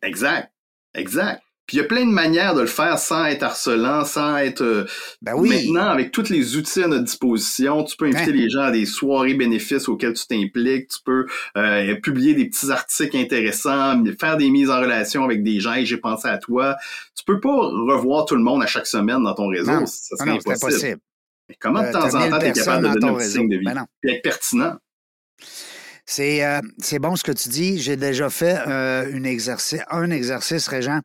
Exact. Exact. Puis il y a plein de manières de le faire sans être harcelant, sans être. Euh, ben oui. Maintenant, avec tous les outils à notre disposition, tu peux inviter hein? les gens à des soirées bénéfices auxquelles tu t'impliques. Tu peux euh, publier des petits articles intéressants, faire des mises en relation avec des gens. Et j'ai pensé à toi. Tu peux pas revoir tout le monde à chaque semaine dans ton réseau. Non. Ça serait impossible. Mais comment de euh, temps en temps tu es capable de donner un signe de vie? Ben Puis être pertinent. Euh, c'est bon ce que tu dis. J'ai déjà fait euh, exercice, un exercice, Régent,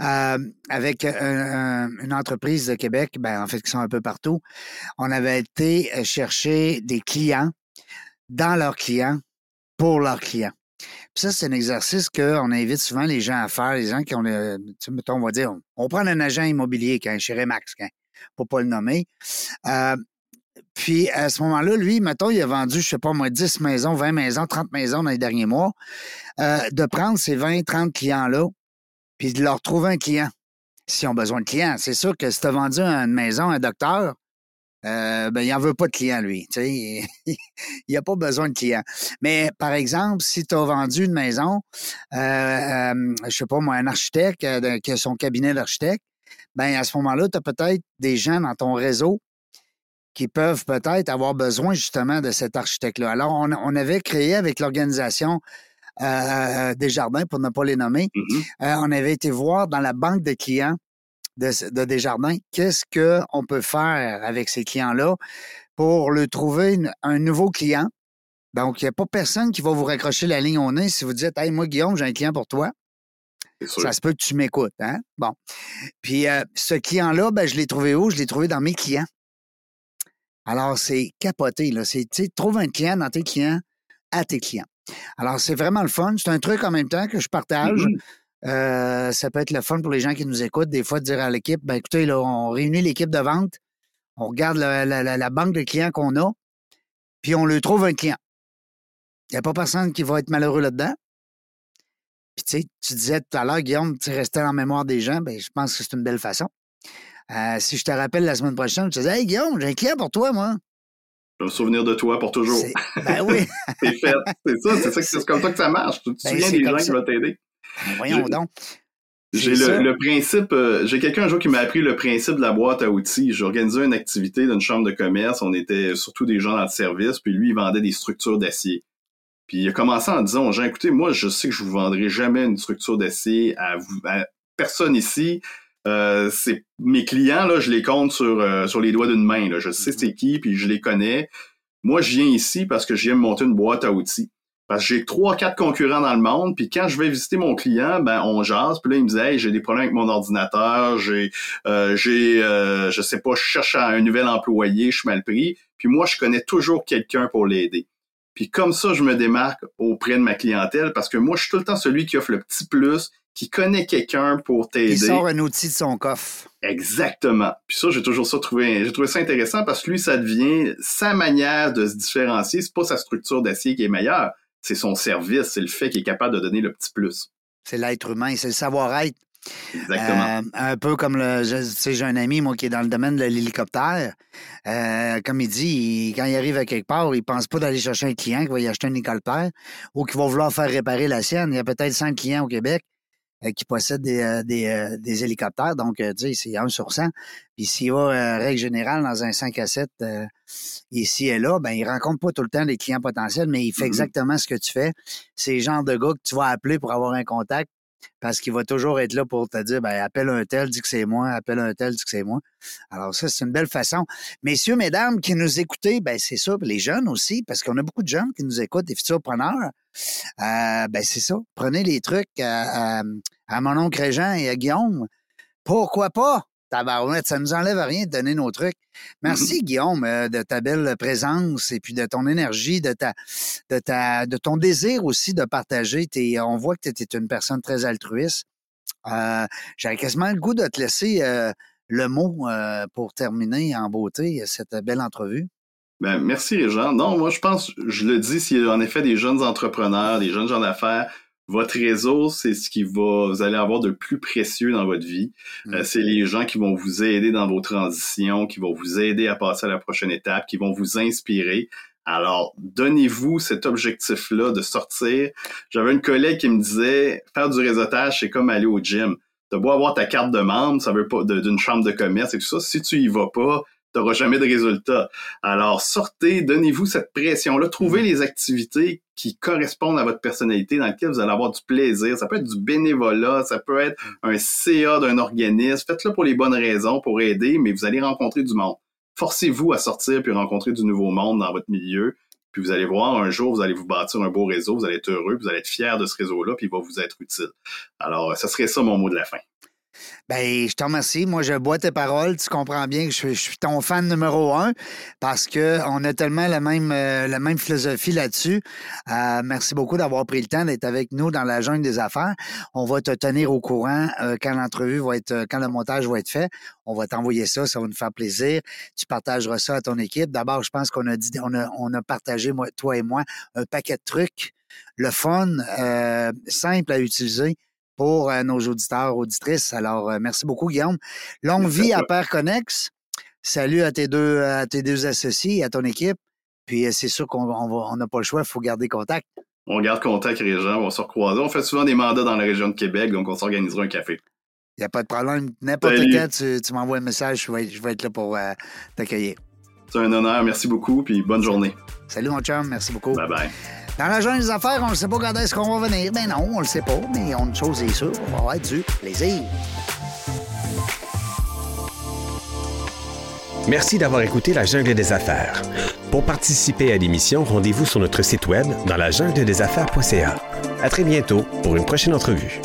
euh, avec une entreprise de Québec, ben, en fait, qui sont un peu partout. On avait été chercher des clients dans leurs clients pour leurs clients. Puis ça, c'est un exercice qu'on invite souvent les gens à faire, les gens qui ont, mettons, on va dire, on, prend un agent immobilier, quand, chez Remax, quand, pour pas le nommer. Puis à ce moment-là, lui, mettons, il a vendu, je sais pas moi, 10 maisons, 20 maisons, 30 maisons dans les derniers mois, euh, de prendre ces 20, 30 clients-là, puis de leur trouver un client s'ils ont besoin de clients. C'est sûr que si tu as vendu une maison à un docteur, euh, ben, il n'en veut pas de clients, lui. il n'y a pas besoin de clients. Mais par exemple, si tu as vendu une maison, euh, euh, je sais pas moi, un architecte euh, qui a son cabinet d'architecte, ben à ce moment-là, tu as peut-être des gens dans ton réseau qui peuvent peut-être avoir besoin justement de cet architecte-là. Alors, on, on, avait créé avec l'organisation euh, des jardins, pour ne pas les nommer, Mhm. euh, on avait été voir dans la banque de clients de, de Desjardins, qu'est-ce qu'on peut faire avec ces clients-là pour leur trouver une- un nouveau client. Donc, il n'y a pas personne qui va vous raccrocher la ligne au nez si vous dites Hey, moi, Guillaume, j'ai un client pour toi. Ça se peut que tu m'écoutes. Hein? Bon. Puis, euh, ce client-là, ben, je l'ai trouvé où? Je l'ai trouvé dans mes clients. Alors, c'est capoté. Là. C'est, trouve un client dans tes clients à tes clients. Alors, c'est vraiment le fun. C'est un truc en même temps que je partage. Mhm. Euh, ça peut être le fun pour les gens qui nous écoutent, des fois, de dire à l'équipe, ben écoutez, là, on réunit l'équipe de vente, on regarde la, la- la- la banque de clients qu'on a, puis on lui trouve un client. Il n'y a pas personne qui va être malheureux là-dedans. Puis tu sais, tu disais tout à l'heure, Guillaume, tu restais en mémoire des gens, ben je pense que c'est une belle façon. Euh, si je te rappelle la semaine prochaine, je te disais, Hey Guillaume, j'ai un client pour toi, moi. Je vais me souvenir de toi pour toujours. Ben oui, C'est fait. C'est ça, c'est ça, que- c'est comme ça que ça marche. Tu te Ben, souviens des gens ça. qui vont t'aider. Ben, voyons Je- donc. J'ai le, le principe, euh, j'ai quelqu'un un jour qui m'a appris le principe de la boîte à outils. J'organisais une activité d'une chambre de commerce. On était surtout des gens dans le service, puis lui, il vendait des structures d'acier. Puis il a commencé en disant gens, écoutez, moi, je sais que je vous vendrai jamais une structure d'acier à, vous, à personne ici. Euh, c'est mes clients là, je les compte sur euh, sur les doigts d'une main. Là. Je sais c'est qui, puis je les connais. Moi, je viens ici parce que je viens me monter une boîte à outils. Parce que j'ai trois, quatre concurrents dans le monde, puis quand je vais visiter mon client, ben on jase, puis là il me dit hey, j'ai des problèmes avec mon ordinateur, j'ai euh, j'ai euh, je sais pas, je cherche un nouvel employé, je suis mal pris, puis moi je connais toujours quelqu'un pour l'aider. Puis comme ça, je me démarque auprès de ma clientèle parce que moi je suis tout le temps celui qui offre le petit plus, qui connaît quelqu'un pour Il t'aider. sort un outil de son coffre. Exactement. Puis ça, j'ai toujours ça trouvé, j'ai trouvé ça intéressant parce que lui, ça devient sa manière de se différencier. C'est pas sa structure d'acier qui est meilleure, c'est son service, c'est le fait qu'il est capable de donner le petit plus. C'est l'être humain, c'est le savoir-être. Exactement. Euh, un peu comme le. Tu sais, j'ai un ami, moi, qui est dans le domaine de l'hélicoptère. Euh, comme il dit, il- quand il arrive à quelque part, il pense pas d'aller chercher un client qui va y acheter un hélicoptère ou qui va vouloir faire réparer la sienne. Il y a peut-être 100 clients au Québec euh, qui possèdent des, des, des hélicoptères. Donc, tu sais, c'est 1 sur 100. Puis s'il va, règle générale, dans un 5 à 7 euh, ici et là, ben il rencontre pas tout le temps des clients potentiels, mais il fait Mhm. exactement ce que tu fais. C'est le genre de gars que tu vas appeler pour avoir un contact parce qu'il va toujours être là pour te dire, ben, appelle un tel, dis que c'est moi, appelle un tel, dis que c'est moi. Alors ça, c'est une belle façon. Messieurs, mesdames qui nous écoutez, ben, c'est ça, les jeunes aussi, parce qu'on a beaucoup de jeunes qui nous écoutent, des futurs preneurs. Euh, ben, c'est ça. Prenez les trucs à, à, à mon oncle Régent et à Guillaume. Pourquoi pas? Tabarouette, ça nous enlève à rien de donner nos trucs. Merci, Guillaume, euh, de ta belle présence et puis de ton énergie, de ta, de ta, de ton désir aussi de partager. T'es- on voit que tu es une personne très altruiste. Euh, J'avais quasiment le goût de te laisser euh, le mot euh, pour terminer en beauté cette belle entrevue. Ben, merci, Régent. Non, moi, je pense, je le dis, s'il y a en effet des jeunes entrepreneurs, des jeunes gens d'affaires, votre réseau, c'est ce qui va, vous allez avoir de plus précieux dans votre vie. Mm. Euh, c'est les gens qui vont vous aider dans vos transitions, qui vont vous aider à passer à la prochaine étape, qui vont vous inspirer. Alors, donnez-vous cet objectif-là de sortir. J'avais une collègue qui me disait, faire du réseautage, c'est comme aller au gym. T'as beau avoir ta carte de membre, ça veut pas, d'une chambre de commerce et tout ça. Si tu y vas pas, t'auras jamais de résultat. Alors, sortez, donnez-vous cette pression-là, trouvez les activités qui correspondent à votre personnalité, dans lesquelles vous allez avoir du plaisir. Ça peut être du bénévolat, ça peut être un CA d'un organisme. Faites-le pour les bonnes raisons, pour aider, mais vous allez rencontrer du monde. Forcez-vous à sortir puis rencontrer du nouveau monde dans votre milieu. Puis vous allez voir, un jour, vous allez vous bâtir un beau réseau, vous allez être heureux, vous allez être fier de ce réseau-là, puis il va vous être utile. Alors, ce serait ça mon mot de la fin. Ben, je te remercie. Moi, je bois tes paroles. Tu comprends bien que je, suis ton fan numéro un parce qu'on a tellement la même, euh, philosophie là-dessus. Euh, merci beaucoup d'avoir pris le temps d'être avec nous dans la jungle des affaires. On va te tenir au courant euh, quand l'entrevue va être, quand le montage va être fait. On va t'envoyer ça. Ça va nous faire plaisir. Tu partageras ça à ton équipe. D'abord, je pense qu'on a partagé, toi et moi, un paquet de trucs. Le fun, simple à utiliser pour euh, nos auditeurs, auditrices. Alors, euh, merci beaucoup, Guillaume. Longue vie à Père Connex. Salut à tes deux, à tes deux associés, à ton équipe. Puis euh, c'est sûr qu'on n'a pas le choix, il faut garder contact. On garde contact, Régent, on va se recroiser. On fait souvent des mandats dans la région de Québec, donc on s'organisera un café. Il n'y a pas de problème. N'importe quand, tu, m'envoies un message, je vais, être là pour t'accueillir. C'est un honneur, merci beaucoup, puis bonne journée. Salut mon chum, merci beaucoup. Bye bye. Dans la journée des affaires, on ne sait pas quand est-ce qu'on va venir. Ben non, on le sait pas, mais une chose est sûre, on va avoir du plaisir. Merci d'avoir écouté La Jungle des Affaires. Pour participer à l'émission, rendez-vous sur notre site web dans la jungle des affaires.ca. À très bientôt pour une prochaine entrevue.